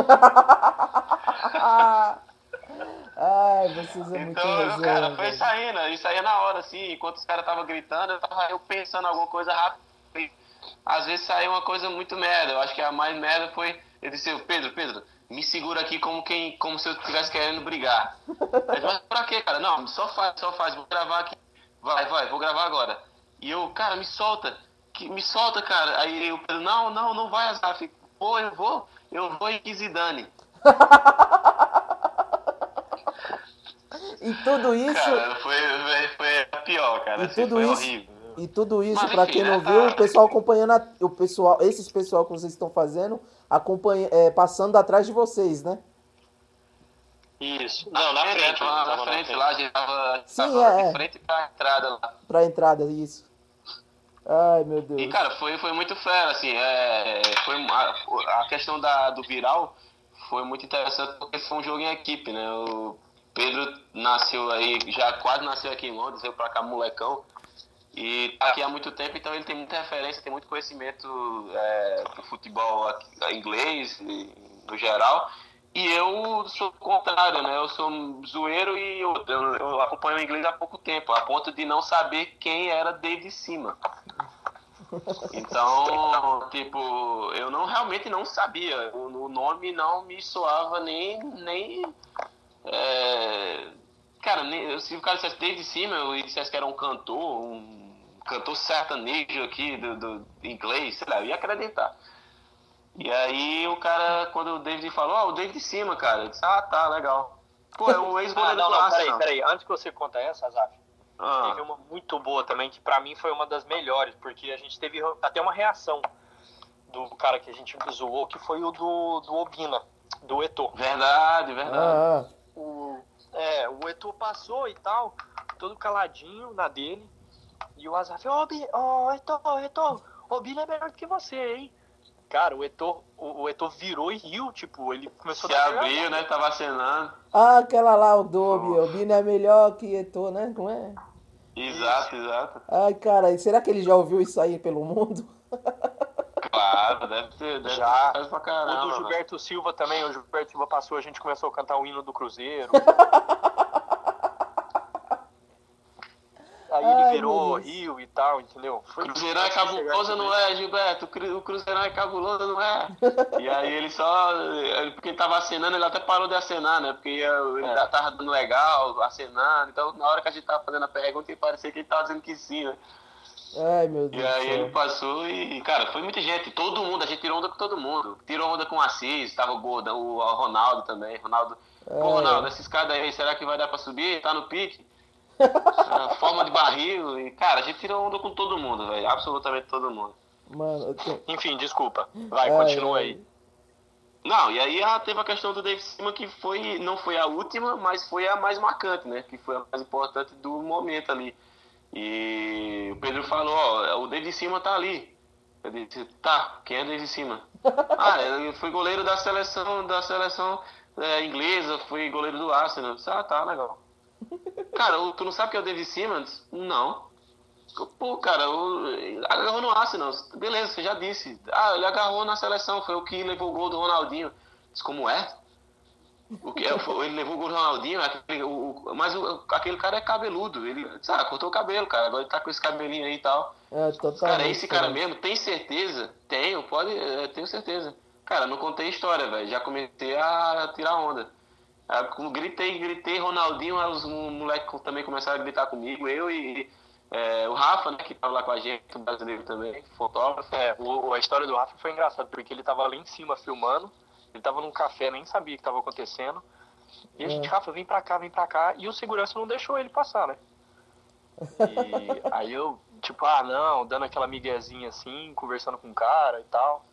Ai, vocês é muito Então, resenha, cara, foi saindo, e saía na hora, assim, enquanto os caras estavam gritando, eu tava eu pensando alguma coisa rápida. e Às vezes saiu uma coisa muito merda. Eu acho que a mais merda foi. Eu disse, Pedro, Pedro, me segura aqui como quem. como se eu estivesse querendo brigar. Mas, mas pra quê, cara? Não, só faz, só faz, vou gravar aqui. Vai, vai, vou gravar agora. E eu, cara, me solta. Que, me solta, cara. Aí o Pedro, não, não, não vai, Azaf. Pô, eu vou, eu vou em Zidane. E tudo isso, Cara, foi, foi, foi a pior, cara. E Assim, tudo foi isso- horrível. e tudo isso, enfim, quem né, não tá- viu, o pessoal acompanhando, a- o pessoal, esses pessoal que vocês estão fazendo, acompanha, é, passando atrás de vocês, né? Isso. Não, na É, frente. lá tava na frente, lá, a gente tava, Sim, tava é. de frente pra entrada lá. Pra entrada, isso. Ai, meu Deus. E, cara, foi, foi muito fera, assim, é, foi uma- a, questão da, do viral foi muito interessante porque foi um jogo em equipe, né? O Pedro nasceu aí, já quase nasceu aqui em Londres, veio pra cá molecão. E tá aqui há muito tempo, então ele tem muita referência, tem muito conhecimento é, do futebol inglês, no geral. E eu sou o contrário, né? Eu sou um zoeiro e eu, eu, eu acompanho o inglês há pouco tempo, a ponto de não saber quem era David Cima. Então, tipo, eu não realmente não sabia. O, o nome não me soava nem. nem é, cara, nem, se o cara dissesse David Cima e dissesse que era um cantor, um cantor sertanejo aqui do, do inglês, sei lá, eu ia acreditar. E aí o cara, quando o David falou, ó, o David Cima, cara, eu disse, ah, tá, legal. Pô, é o Ah, ex-goleiro não, do não, peraí, peraí. Antes que você conta essa, Azaf, Ah, teve uma muito boa também, que pra mim foi uma das melhores, porque a gente teve até uma reação do cara que a gente zoou, que foi o do, do Obina, do Etor. verdade, verdade. Ah, ah. O, é, o Etor passou e tal, todo caladinho na dele, e o Azaf, ô ô, Etor, Etor, o Bina é melhor do que você, hein? Cara, o Etor, o, o Etor virou e riu, tipo, ele começou Se a dar abriu, né? Tava acenando. Ah, aquela lá, o Dobi, o Bino é melhor que Etor, né? Como é? Exato, exato. Ai, cara, e será que ele já ouviu isso aí pelo mundo? Claro, deve ter, deve Já. ter pra O caramba. do velho. Gilberto Silva também, o Gilberto Silva passou, a gente começou a cantar o hino do Cruzeiro. Aí ele Ai, virou meu Deus. Rio e tal, entendeu? Foi- Cruzeirão é cabuloso, não é, Gilberto? O Cru- O Cruzeirão é cabuloso, não é? E aí ele só. ele- Porque ele tava acenando, ele até parou de acenar, né? Porque ele É. tava dando legal, acenando. Então, na hora que a gente tava fazendo a pergunta, parecia que ele tava dizendo que sim, né? Ai, meu Deus E aí ele passou e, cara, foi muita gente. Todo mundo, a gente tirou onda com todo mundo. Tirou onda com o Assis, tava o Gordão, o Ronaldo também. Ronaldo. Pô, É. Ronaldo, essa escada aí, será que vai dar pra subir? Tá no pique? Ah, forma de barril. E, cara, a gente tirou onda com todo mundo, velho. Absolutamente todo mundo. Mano, tenho... Enfim, desculpa. Vai, Ai, continua ai. aí. Não, e aí ah, teve a questão do David Cima que foi, não foi a última, mas foi a mais marcante, né? Que foi a mais importante do momento ali. E o Pedro falou, ó, o David Cima tá ali. Eu disse, tá, quem é o David Cima? ah, ele foi goleiro da seleção, da seleção é, inglesa, foi goleiro do Arsenal. Eu disse, ah, tá, legal. Cara, tu não sabe quem é o David Simmons? Não. Pô, cara, agarrou no Arsenal. Beleza, você já disse. Ah, ele agarrou na seleção, foi o que levou o gol do Ronaldinho. Diz, como é? O que é? Ele levou o gol do Ronaldinho, aquele, o, o, mas o, aquele cara é cabeludo. Ele, sabe, cortou o cabelo, cara. Agora ele tá com esse cabelinho aí e tal. É, totalmente. Cara, é esse cara mesmo, tem certeza? Tenho, pode, é, tenho certeza. Cara, não contei história, velho. Já comecei a tirar onda. Eu gritei, gritei, Ronaldinho, os moleques também começaram a gritar comigo, eu e é, o Rafa, né, que estava lá com a gente, o brasileiro também, fotógrafo. É, o, a história do Rafa foi engraçada, porque ele estava lá em cima filmando, ele estava num café, nem sabia o que estava acontecendo. E a gente, é. Rafa, vem pra cá, vem pra cá. E o segurança não deixou ele passar, né? E aí eu, tipo, ah, não, dando aquela miguezinha assim, conversando com o cara e tal.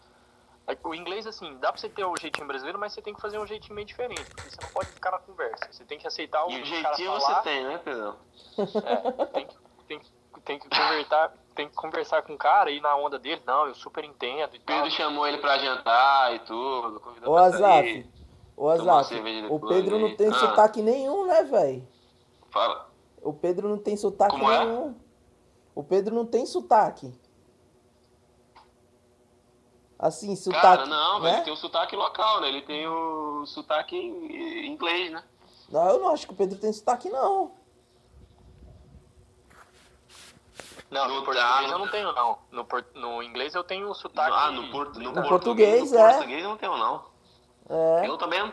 O inglês, assim, dá pra você ter o jeitinho brasileiro, mas você tem que fazer um jeitinho meio diferente, porque você não pode ficar na conversa. Você tem que aceitar o e o jeitinho você tem, né, Pedro? É, tem que tem, tem que conversar, tem que conversar com o cara e ir na onda dele. Não, eu super entendo. E Pedro chamou ele pra jantar e tudo. Ô, Azaf, ô, Azaf, o Pedro não tem ah. sotaque nenhum, né, velho? Fala. O Pedro não tem sotaque Como é? nenhum. É? O Pedro não tem sotaque. Assim, sotaque. Cara, não, né? ele tem o sotaque local, né? Ele tem o sotaque em inglês, né? Não, eu não acho que o Pedro tem sotaque, não. Não, no, no português eu não tenho, não. No, por, no inglês eu tenho o sotaque. Ah, no, por, no, no português, português, é. No português eu não tenho, não. É. Eu também.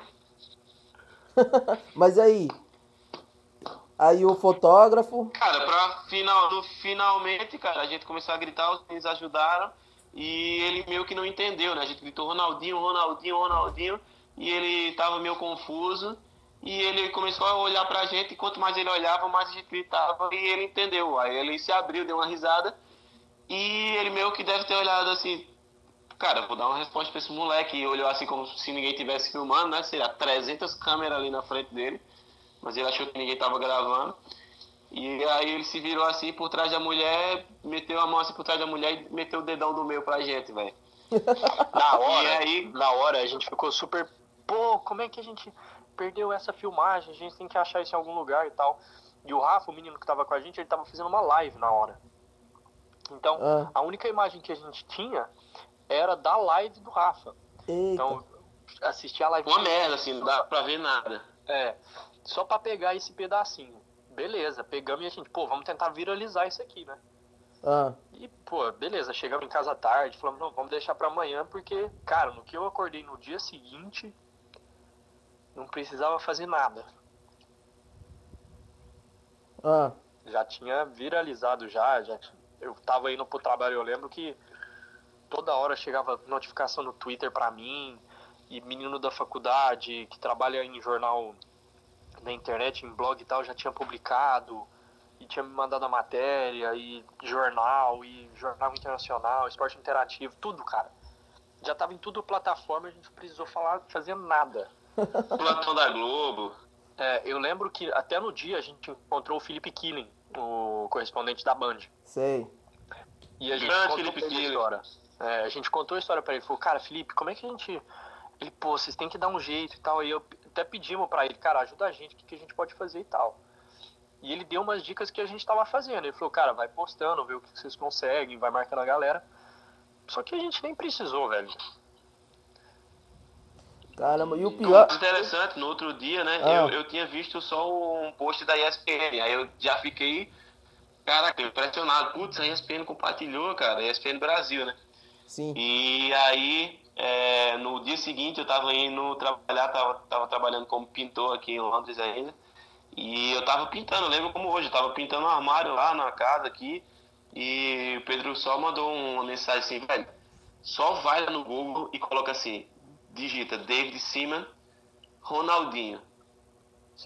Mas aí. Aí o fotógrafo. Cara, pra final, no, finalmente, cara, a gente começou a gritar, eles ajudaram. E ele meio que não entendeu, né? A gente gritou Ronaldinho, Ronaldinho, Ronaldinho. E ele tava meio confuso. E ele começou a olhar pra gente, e quanto mais ele olhava, mais a gente gritava, e ele entendeu. Aí ele se abriu, deu uma risada, e ele meio que deve ter olhado assim, cara, vou dar uma resposta pra esse moleque, e olhou assim como se ninguém tivesse filmando, né, lá, 300 câmeras ali na frente dele, mas ele achou que ninguém tava gravando. E aí ele se virou assim por trás da mulher, meteu a mão assim por trás da mulher e meteu o dedão do meio pra gente, velho. na hora, e aí, na hora a gente ficou super, pô, como é que a gente perdeu essa filmagem, a gente tem que achar isso em algum lugar e tal. E o Rafa, o menino que tava com a gente, ele tava fazendo uma live na hora. Então, ah. a única imagem que a gente tinha era da live do Rafa. Eita. Então, assistir a live. Uma merda, assim, não dá pra ver nada. É, só pra pegar esse pedacinho. Beleza, pegamos e a gente, pô, vamos tentar viralizar isso aqui, né? Ah. E, pô, beleza, chegamos em casa tarde, falamos, não, vamos deixar pra amanhã, porque, cara, no que eu acordei no dia seguinte, não precisava fazer nada. Ah. Já tinha viralizado já, já eu tava indo pro trabalho, eu lembro que toda hora chegava notificação no Twitter para mim, e menino da faculdade que trabalha em jornal na internet, em blog e tal, já tinha publicado e tinha me mandado a matéria e jornal e jornal internacional, esporte interativo, tudo, cara. Já tava em tudo plataforma, a gente não precisou falar, fazer nada. Plantão da Globo. É, eu lembro que até no dia a gente encontrou o Felipe Killing, o correspondente da Band. Sei. E a gente Grande contou Felipe a história. É, a gente contou a história para ele. Falou, cara, Felipe, como é que a gente. Ele, pô, vocês têm que dar um jeito e tal. E eu até pedimos para ele, cara, ajuda a gente, o que, que a gente pode fazer e tal. E ele deu umas dicas que a gente tava fazendo. Ele falou, cara, vai postando, vê o que vocês conseguem, vai marcando a galera. Só que a gente nem precisou, velho. Caramba, e o pior. Interessante, no outro dia, né? Ah. Eu, eu tinha visto só um post da ESPN, aí eu já fiquei, caraca, impressionado. Putz, a ESPN compartilhou, cara, ESPN Brasil, né? Sim. E aí, é, no dia seguinte, eu tava indo trabalhar, tava, tava trabalhando como pintor aqui em Londres ainda. E eu tava pintando, lembro como hoje, eu tava pintando um armário lá na casa aqui. E o Pedro só mandou uma mensagem assim, velho, só vai no Google e coloca assim, digita David Seaman, Ronaldinho.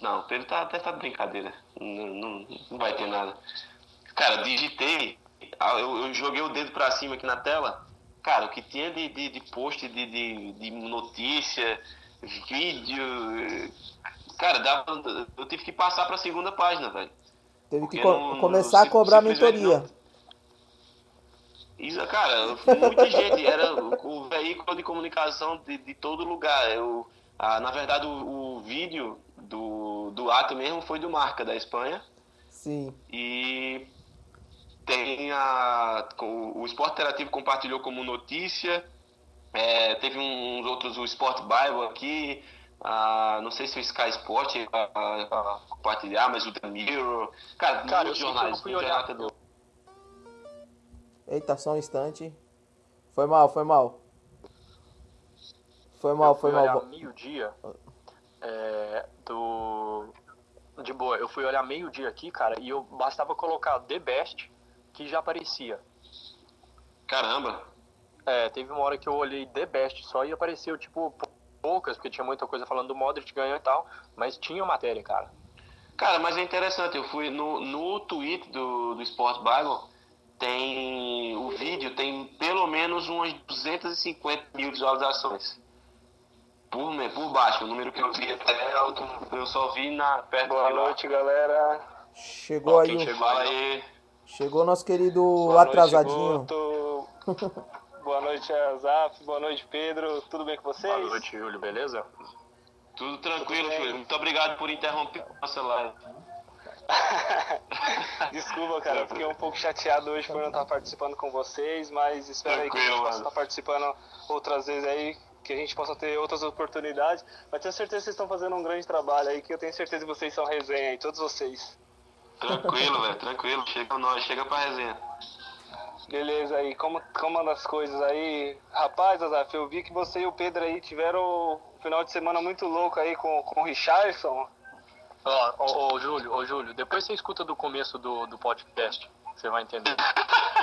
Não, o Pedro tá, até tá de brincadeira. Não, não, não, vai ter nada. Cara, digitei, eu, eu joguei o dedo pra cima aqui na tela, cara, o que tinha de, de, de post de, de, de notícia, vídeo. Cara, dava, eu tive que passar pra segunda página, velho. Teve que co começar a cobrar mentoria. Não. Isso, cara, muita gente, era o, veículo de comunicação de, de todo lugar. Eu, a, na verdade, o, o, vídeo do, do ato mesmo foi do Marca, da Espanha. Sim. E tem a. O, o Esporte Interativo compartilhou como notícia. É, teve uns outros, o Sport Bible aqui. a não sei se o Sky Sport a, compartilhar, mas o The Mirror. Cara, cara muitos jornais. Eu fui olhar. Eita, só um instante. Foi mal, foi mal. Foi mal, foi mal. meio-dia é, do. De boa, eu fui olhar meio-dia aqui, cara, e eu bastava colocar The Best que já aparecia. Caramba! É, teve uma hora que eu olhei The Best só e apareceu, tipo, poucas, porque tinha muita coisa falando do Modric ganhou e tal, mas tinha matéria, cara. Cara, mas é interessante, eu fui no, no tweet do, do Sport Bible, tem o vídeo tem pelo menos umas 250 mil visualizações. Por, por baixo, o número que eu vi até alto, eu só vi na perto Boa noite, galera. Chegou aí, chegou aí. Chegou nosso querido Boa atrasadinho. Noite, Boa noite, Azaf. Boa noite, Pedro. Tudo bem com vocês? Boa noite, Júlio. Beleza? Tudo tranquilo, Júlio. Muito obrigado por interromper nossa live. Desculpa, cara, eu fiquei um pouco chateado hoje por não estar participando com vocês, mas espero aí que a gente possa estar participando outras vezes aí, que a gente possa ter outras oportunidades. Mas tenho certeza que vocês estão fazendo um grande trabalho aí, que eu tenho certeza que vocês são resenha aí, todos vocês. Tranquilo, velho, tranquilo. Chega nós, chega pra resenha. Beleza aí, como, como anda as coisas aí? Rapaz, Azaf, eu vi que você e o Pedro aí tiveram um final de semana muito louco aí com, com o Richardson. Ó, ô, ô, Júlio, ô Júlio, depois você escuta do começo do, do podcast, você vai entender.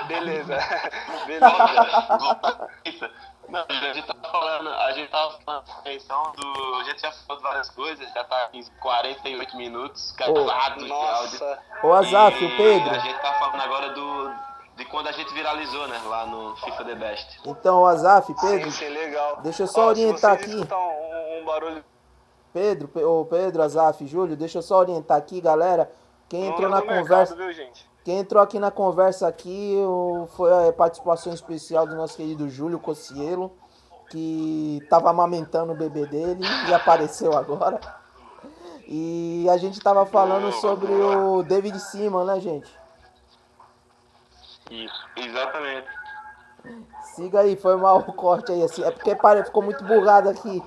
Beleza, beleza. Não, a gente tava falando, a gente tava falando a do. A gente já falou várias coisas, já tá em 48 minutos, cavados de áudio. Ô Azaf, o Pedro. A gente tá falando agora do. De quando a gente viralizou, né? Lá no FIFA The Best. Então, o Azaf, Pedro. Sim, legal. Deixa eu só Ó, orientar aqui. Um, um barulho Pedro, ô Pedro, Azaf, Júlio, deixa eu só orientar aqui, galera. Quem entrou na conversa. Mercado, viu, quem entrou aqui na conversa aqui foi a participação especial do nosso querido Júlio Cocielo, que estava amamentando o bebê dele e apareceu agora. E a gente estava falando sobre o David Simon, né, gente? Isso, exatamente. Siga aí, foi mal o corte aí, assim. É porque ficou muito bugado aqui.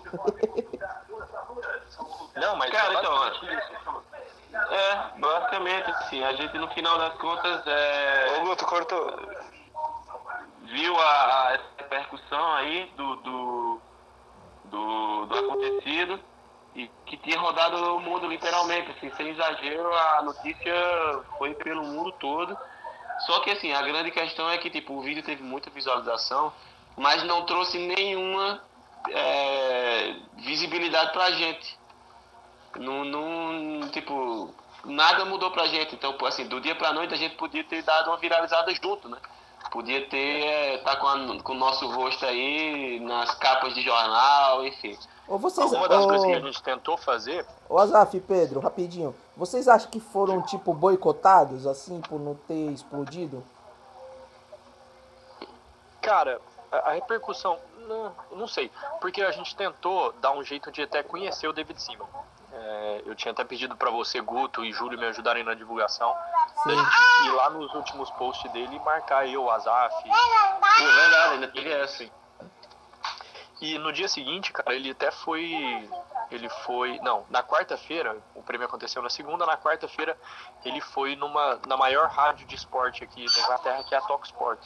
Não, mas Cara, então, é, basicamente, assim, a gente no final das contas é. Ô Guto, cortou. Viu a, a repercussão aí do, do, do, do acontecido e que tinha rodado o mundo literalmente, assim, sem exagero, a notícia foi pelo mundo todo. Só que assim, a grande questão é que tipo, o vídeo teve muita visualização, mas não trouxe nenhuma é, visibilidade pra gente. Não, não, tipo, nada mudou pra gente. Então, assim, do dia pra noite a gente podia ter dado uma viralizada junto, né? Podia ter, é, tá com, a, com o nosso rosto aí nas capas de jornal, enfim. Ou vocês, Uma das coisas que a gente tentou fazer. Ô Azaf, Pedro, rapidinho. Vocês acham que foram, tipo, boicotados, assim, por não ter explodido? Cara, a, a repercussão, não, não sei. Porque a gente tentou dar um jeito de até conhecer o David Simon. É, eu tinha até pedido para você, Guto e Júlio me ajudarem na divulgação. E lá nos últimos posts dele marcar eu, Azaf. Pô, verdade, ainda teve essa. E no dia seguinte, cara, ele até foi. Ele foi. Não, na quarta-feira, o prêmio aconteceu na segunda, na quarta-feira ele foi numa, na maior rádio de esporte aqui da Inglaterra, que é a Talk Sport.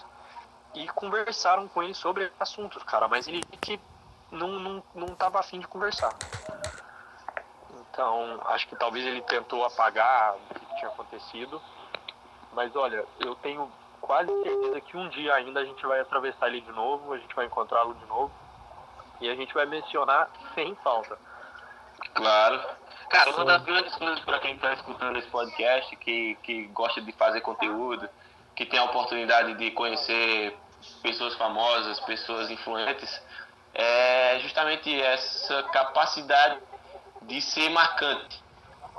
E conversaram com ele sobre assuntos, cara, mas ele que não, não, não tava afim de conversar. Então, acho que talvez ele tentou apagar o que tinha acontecido. Mas olha, eu tenho quase certeza que um dia ainda a gente vai atravessar ele de novo, a gente vai encontrá-lo de novo. E a gente vai mencionar sem falta. Claro. Cara, uma das grandes coisas para quem está escutando esse podcast, que, que gosta de fazer conteúdo, que tem a oportunidade de conhecer pessoas famosas, pessoas influentes, é justamente essa capacidade de ser marcante.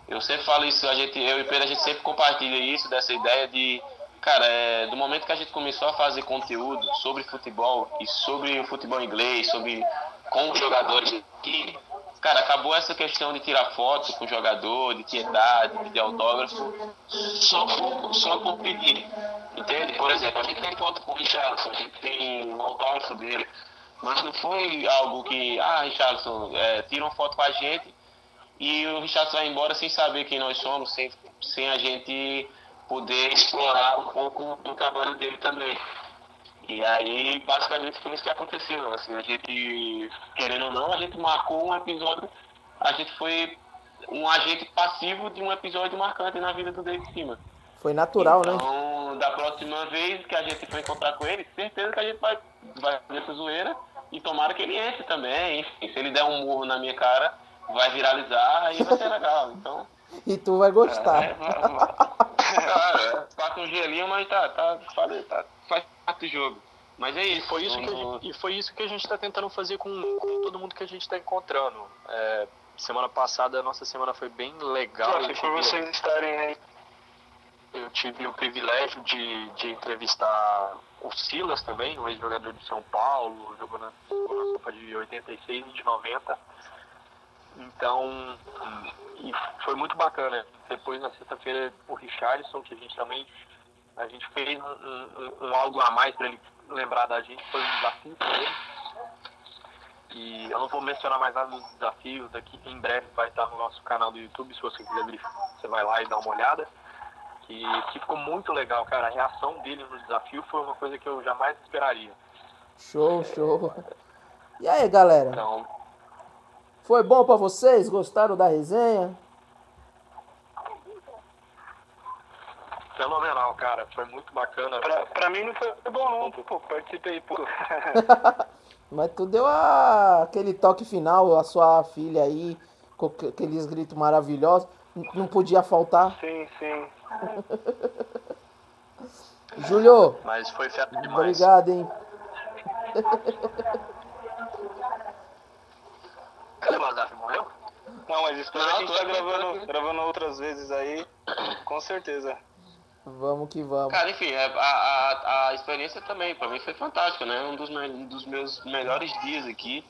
Eu sempre falo isso, a gente, eu e Pedro, a gente sempre compartilha isso, dessa ideia de, cara, é, do momento que a gente começou a fazer conteúdo sobre futebol e sobre o futebol inglês, sobre com os jogadores aqui, cara, acabou essa questão de tirar foto com o jogador, de tietar, de autógrafo, só por, só por pedir. Entende? Por exemplo, a gente tem foto com o Richardson, a gente tem um autógrafo dele, mas não foi algo que, ah, Richardson, é, tira uma foto com a gente e o Richardson vai embora sem saber quem nós somos, sem, sem a gente poder explorar um pouco do trabalho dele também. E aí, basicamente, foi isso que aconteceu. Assim, a gente, querendo ou não, a gente marcou um episódio, a gente foi um agente passivo de um episódio marcante na vida do David Cima. Foi natural, então, né? Então, da próxima vez que a gente for encontrar com ele, certeza que a gente vai, vai fazer essa zoeira e tomara que ele entre também. Enfim, se ele der um murro na minha cara, vai viralizar e vai ser legal. Então. E tu vai gostar. É, é, passa um gelinho, mas tá, tá, faz, tá, faz parte do jogo. Mas é isso. Foi isso que gente, e foi isso que a gente está tentando fazer com, com, todo mundo que a gente está encontrando. É, semana passada, a nossa semana foi bem legal. Claro, por vocês estarem aí eu tive o privilégio de, de entrevistar o Silas também, um ex-jogador de São Paulo, jogou na, na Copa de 86 e de 90. Então, foi muito bacana. Depois, na sexta-feira, o Richardson, que a gente também a gente fez um, um, um algo a mais para ele lembrar da gente, foi um desafio para ele. E eu não vou mencionar mais nada dos desafios aqui, em breve vai estar no nosso canal do YouTube, se você quiser, você vai lá e dá uma olhada que, que ficou muito legal, cara. A reação dele no desafio foi uma coisa que eu jamais esperaria. Show, show. E aí, galera? Então, foi bom para vocês? Gostaram da resenha? Fenomenal, cara. Foi muito bacana. Pra, pra mim não foi bom não, pô. Participei, pô. Mas tu deu a, aquele toque final, a sua filha aí, com aqueles gritos maravilhosos. Não podia faltar. Sim, sim. Júlio. Mas foi certo demais. Obrigado, hein? Cadê o Azaf? Morreu? Não, mas isso a gente tá gravando, gravando outras vezes aí, com certeza. Vamos que vamos. Cara, enfim, é, a, a, a experiência também, pra mim foi fantástica, né? Um dos, um dos meus melhores dias aqui.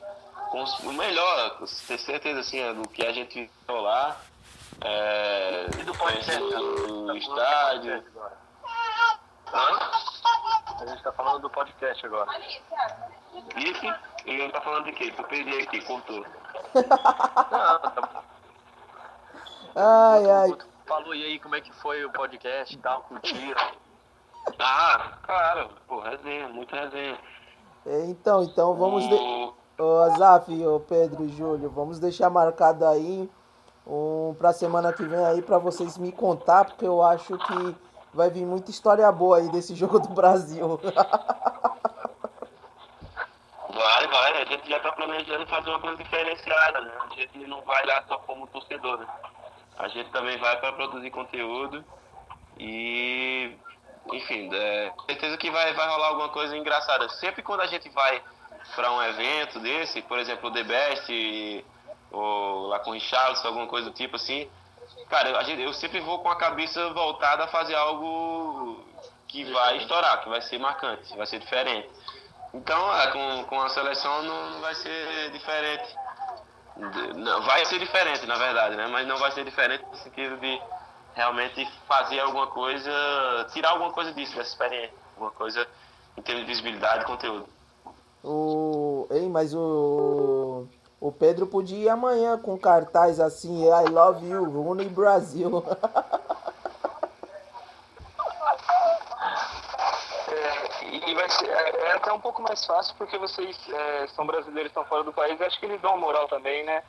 Com, o melhor, com certeza, assim, é, do que a gente viu lá. É, e do podcast? Do estádio. A gente tá falando do podcast agora. Isso? E tá falando de quê? Eu perdi aqui, contou. ai, ai. Falou e aí como é que foi o podcast e tal, curtiram? Ah, claro, pô, resenha, muita resenha. Então, então vamos. O... De... Ô Azaf, ô Pedro e Júlio, vamos deixar marcado aí um, para semana que vem aí para vocês me contar, porque eu acho que vai vir muita história boa aí desse jogo do Brasil. Vai, vai, a gente já está planejando fazer uma coisa diferenciada, né? A gente não vai lá só como torcedor, né? A gente também vai para produzir conteúdo e, enfim, é, certeza que vai, vai rolar alguma coisa engraçada. Sempre quando a gente vai para um evento desse, por exemplo, o The Best ou lá com o Richardson, alguma coisa do tipo assim. Cara, eu, eu sempre vou com a cabeça voltada a fazer algo que vai estourar, que vai ser marcante, vai ser diferente. Então, é, com, com a seleção não, não vai ser diferente. Não, vai ser diferente, na verdade, né? Mas não vai ser diferente no sentido de realmente fazer alguma coisa, tirar alguma coisa disso, dessa experiência. Alguma coisa em termos de visibilidade e conteúdo. O... Ei, mas o... O Pedro podia ir amanhã com cartaz assim, I love you, Rune Brasil. é, e vai ser, é, até um pouco mais fácil porque vocês é, são brasileiros, estão fora do país, acho que eles dão moral também, né?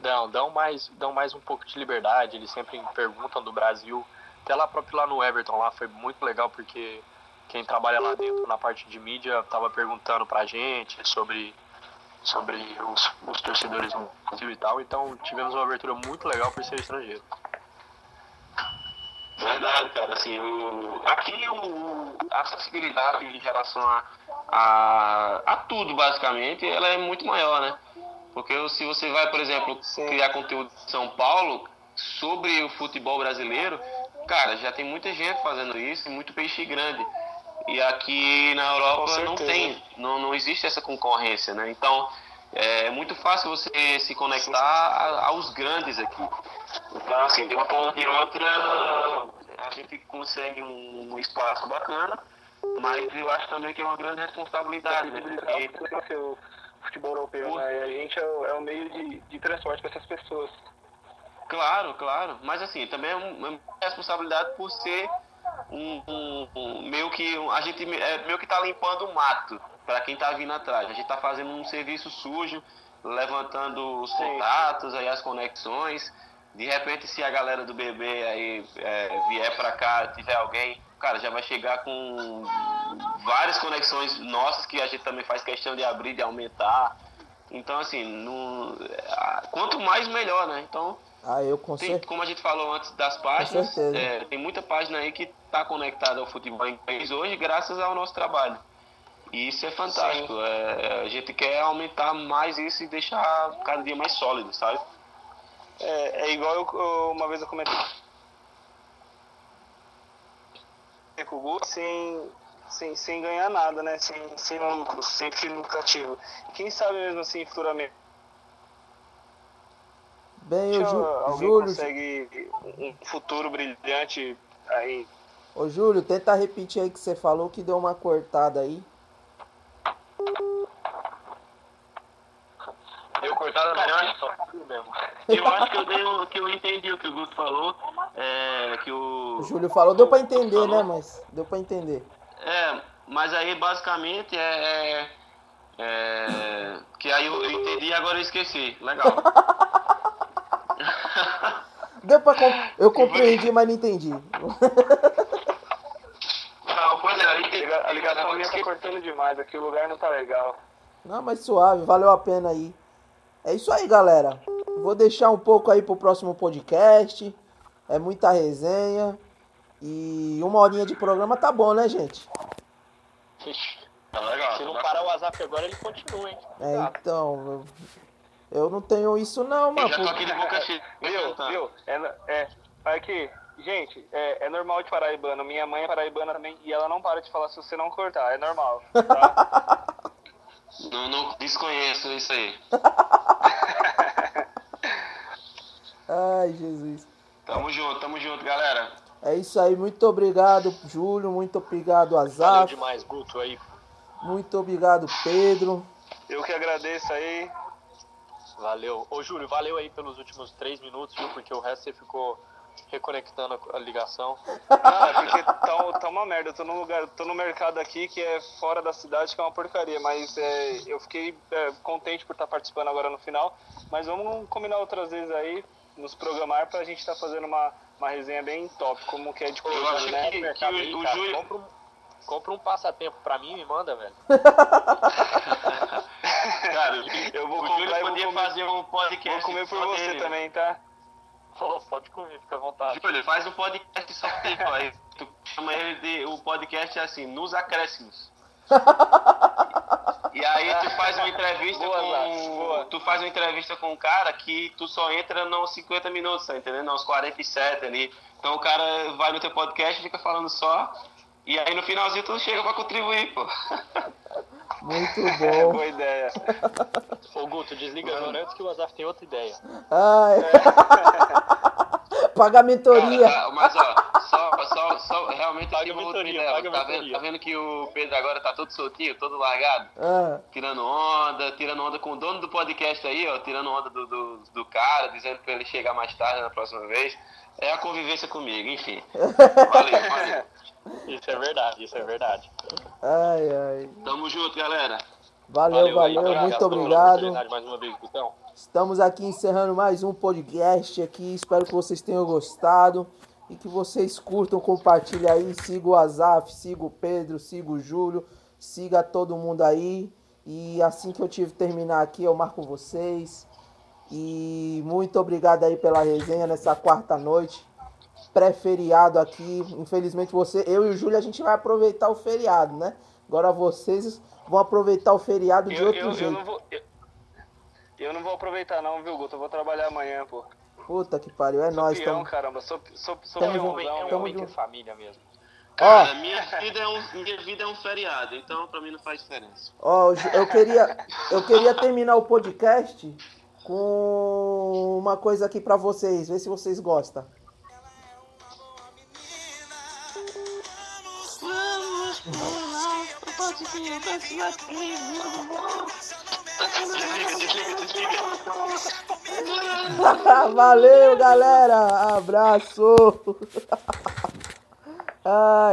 Dão, dão mais, dão mais um pouco de liberdade, eles sempre perguntam do Brasil. Até lá próprio lá no Everton lá foi muito legal porque quem trabalha lá dentro na parte de mídia estava perguntando pra gente sobre sobre os, os torcedores no Brasil e tal. Então tivemos uma abertura muito legal por ser estrangeiro. Verdade, cara. Assim, aqui o, a acessibilidade em relação a, a, a tudo, basicamente, ela é muito maior, né? Porque se você vai, por exemplo, Sim. criar conteúdo em São Paulo sobre o futebol brasileiro, cara, já tem muita gente fazendo isso, muito peixe grande. E aqui na Europa não tem, não, não existe essa concorrência, né? Então é muito fácil você se conectar aos grandes aqui. Então, assim, de uma ponta e outra, a gente consegue um, um espaço bacana, mas eu acho também que é uma grande responsabilidade, né? Porque o futebol europeu, né? A gente é o, é o meio de, de transporte para essas pessoas. Claro, claro. Mas assim, também é uma responsabilidade por ser um, um, um meio que a gente é, meio que tá limpando o mato para quem tá vindo atrás. A gente tá fazendo um serviço sujo, levantando os contatos, aí as conexões. De repente, se a galera do BB aí é, vier para cá, tiver alguém, cara, já vai chegar com várias conexões nossas que a gente também faz questão de abrir, de aumentar. Então, assim, no, quanto mais melhor, né? Então, ah, eu com tem, como a gente falou antes das páginas, é, tem muita página aí que está conectada ao futebol inglês hoje graças ao nosso trabalho. E isso é fantástico. É, a gente quer aumentar mais isso e deixar cada dia mais sólido, sabe? É, é igual eu, uma vez eu comentei com o Gu, sem, sem, sem ganhar nada, né? Sem, sem lucro, sem fim lucrativo. Quem sabe mesmo assim, futuramente. Bem, o Ju, alguém Júlio. consegue um futuro brilhante aí. Ô Júlio, tenta repetir aí que você falou que deu uma cortada aí. Deu cortada não, é só mesmo. Eu acho que eu, dei, que eu entendi o que o Guto falou. É, que o, o Júlio falou, deu pra entender, falou. né? Mas deu pra entender. É, mas aí basicamente é, é, é que aí eu entendi e agora eu esqueci. Legal. Deu pra comp... Eu compreendi, mas não entendi. É, a ligação minha tá cortando demais, aqui o lugar não tá legal. Não, mas suave, valeu a pena aí. É isso aí, galera. Vou deixar um pouco aí pro próximo podcast. É muita resenha. E uma horinha de programa tá bom, né, gente? Tá legal. Se não parar o WhatsApp agora, ele continua, hein? É, então. Eu não tenho isso não, mano. Eu já tô aqui de boca cheia. Viu, viu? É, é, aqui, gente, é, é normal de paraibano. Minha mãe é paraibana também e ela não para de falar se você não cortar. É normal, tá? não, não desconheço isso aí. Ai, Jesus. Tamo junto, tamo junto, galera. É isso aí, muito obrigado, Júlio. Muito obrigado, Azar. Valeu demais, Guto aí. Muito obrigado, Pedro. Eu que agradeço aí. Valeu. Ô, Júlio, valeu aí pelos últimos três minutos, viu? Porque o resto você ficou reconectando a ligação. Não, é porque tá, tá uma merda. Eu tô num lugar, tô no mercado aqui que é fora da cidade, que é uma porcaria. Mas é, eu fiquei é, contente por estar participando agora no final. Mas vamos combinar outras vezes aí, nos programar pra gente estar tá fazendo uma, uma resenha bem top, como que é de coisa, né? Que, que o, o Júlio... Compra um, compra um passatempo pra mim e me manda, velho. Cara, eu vou o Júlio podia comer, fazer um podcast. Vou comer por você dele. também, tá? Pode comer, fica à vontade. Júlio, faz um podcast só tempo aí. Tu chama ele de. O podcast é assim, nos acréscimos. E aí tu faz uma entrevista boa, com. Boa. Tu faz uma entrevista com um cara que tu só entra nos 50 minutos, tá entendendo? Nos 47 ali. Então o cara vai no teu podcast e fica falando só. E aí no finalzinho tu chega pra contribuir, pô. Muito bom. Boa ideia. Ô Guto, desliga agora antes que o Azaf tem outra ideia. Ai. É. paga a mentoria. Ah, mas ó, só, só, só realmente paga uma outra ideia. Paga tá, vendo, tá vendo que o Pedro agora tá todo soltinho, todo largado? Ah. Tirando onda, tirando onda com o dono do podcast aí, ó, tirando onda do, do, do cara, dizendo pra ele chegar mais tarde na próxima vez. É a convivência comigo, enfim. Valeu, valeu. Isso é verdade, isso é verdade. Ai, ai. Tamo junto, galera. Valeu, valeu, valeu muito obrigado. Mais uma vez, Gutão. Estamos aqui encerrando mais um podcast aqui. Espero que vocês tenham gostado e que vocês curtam, compartilhem aí. Siga o Azaf, siga o Pedro, siga o Júlio, siga todo mundo aí. E assim que eu tive terminar aqui, eu marco vocês. E muito obrigado aí pela resenha nessa quarta noite. Pré-feriado aqui. Infelizmente você, eu e o Júlio, a gente vai aproveitar o feriado, né? Agora vocês vão aproveitar o feriado de Eu, outro eu, eu, jeito. não vou, eu, eu não vou aproveitar não, viu, Guto? Eu vou trabalhar amanhã, pô. Puta que pariu, é Sou nóis. peão, Tamo... caramba. Sou, sou, sou Tamo meu. tamo homem que é junto. família mesmo. Cara, minha, vida é um, minha vida é um feriado, então pra mim não faz diferença. Ó, Ju- eu queria, eu queria terminar o podcast com uma coisa aqui pra vocês, ver se vocês gostam. Valeu, galera. Abraço. Ai.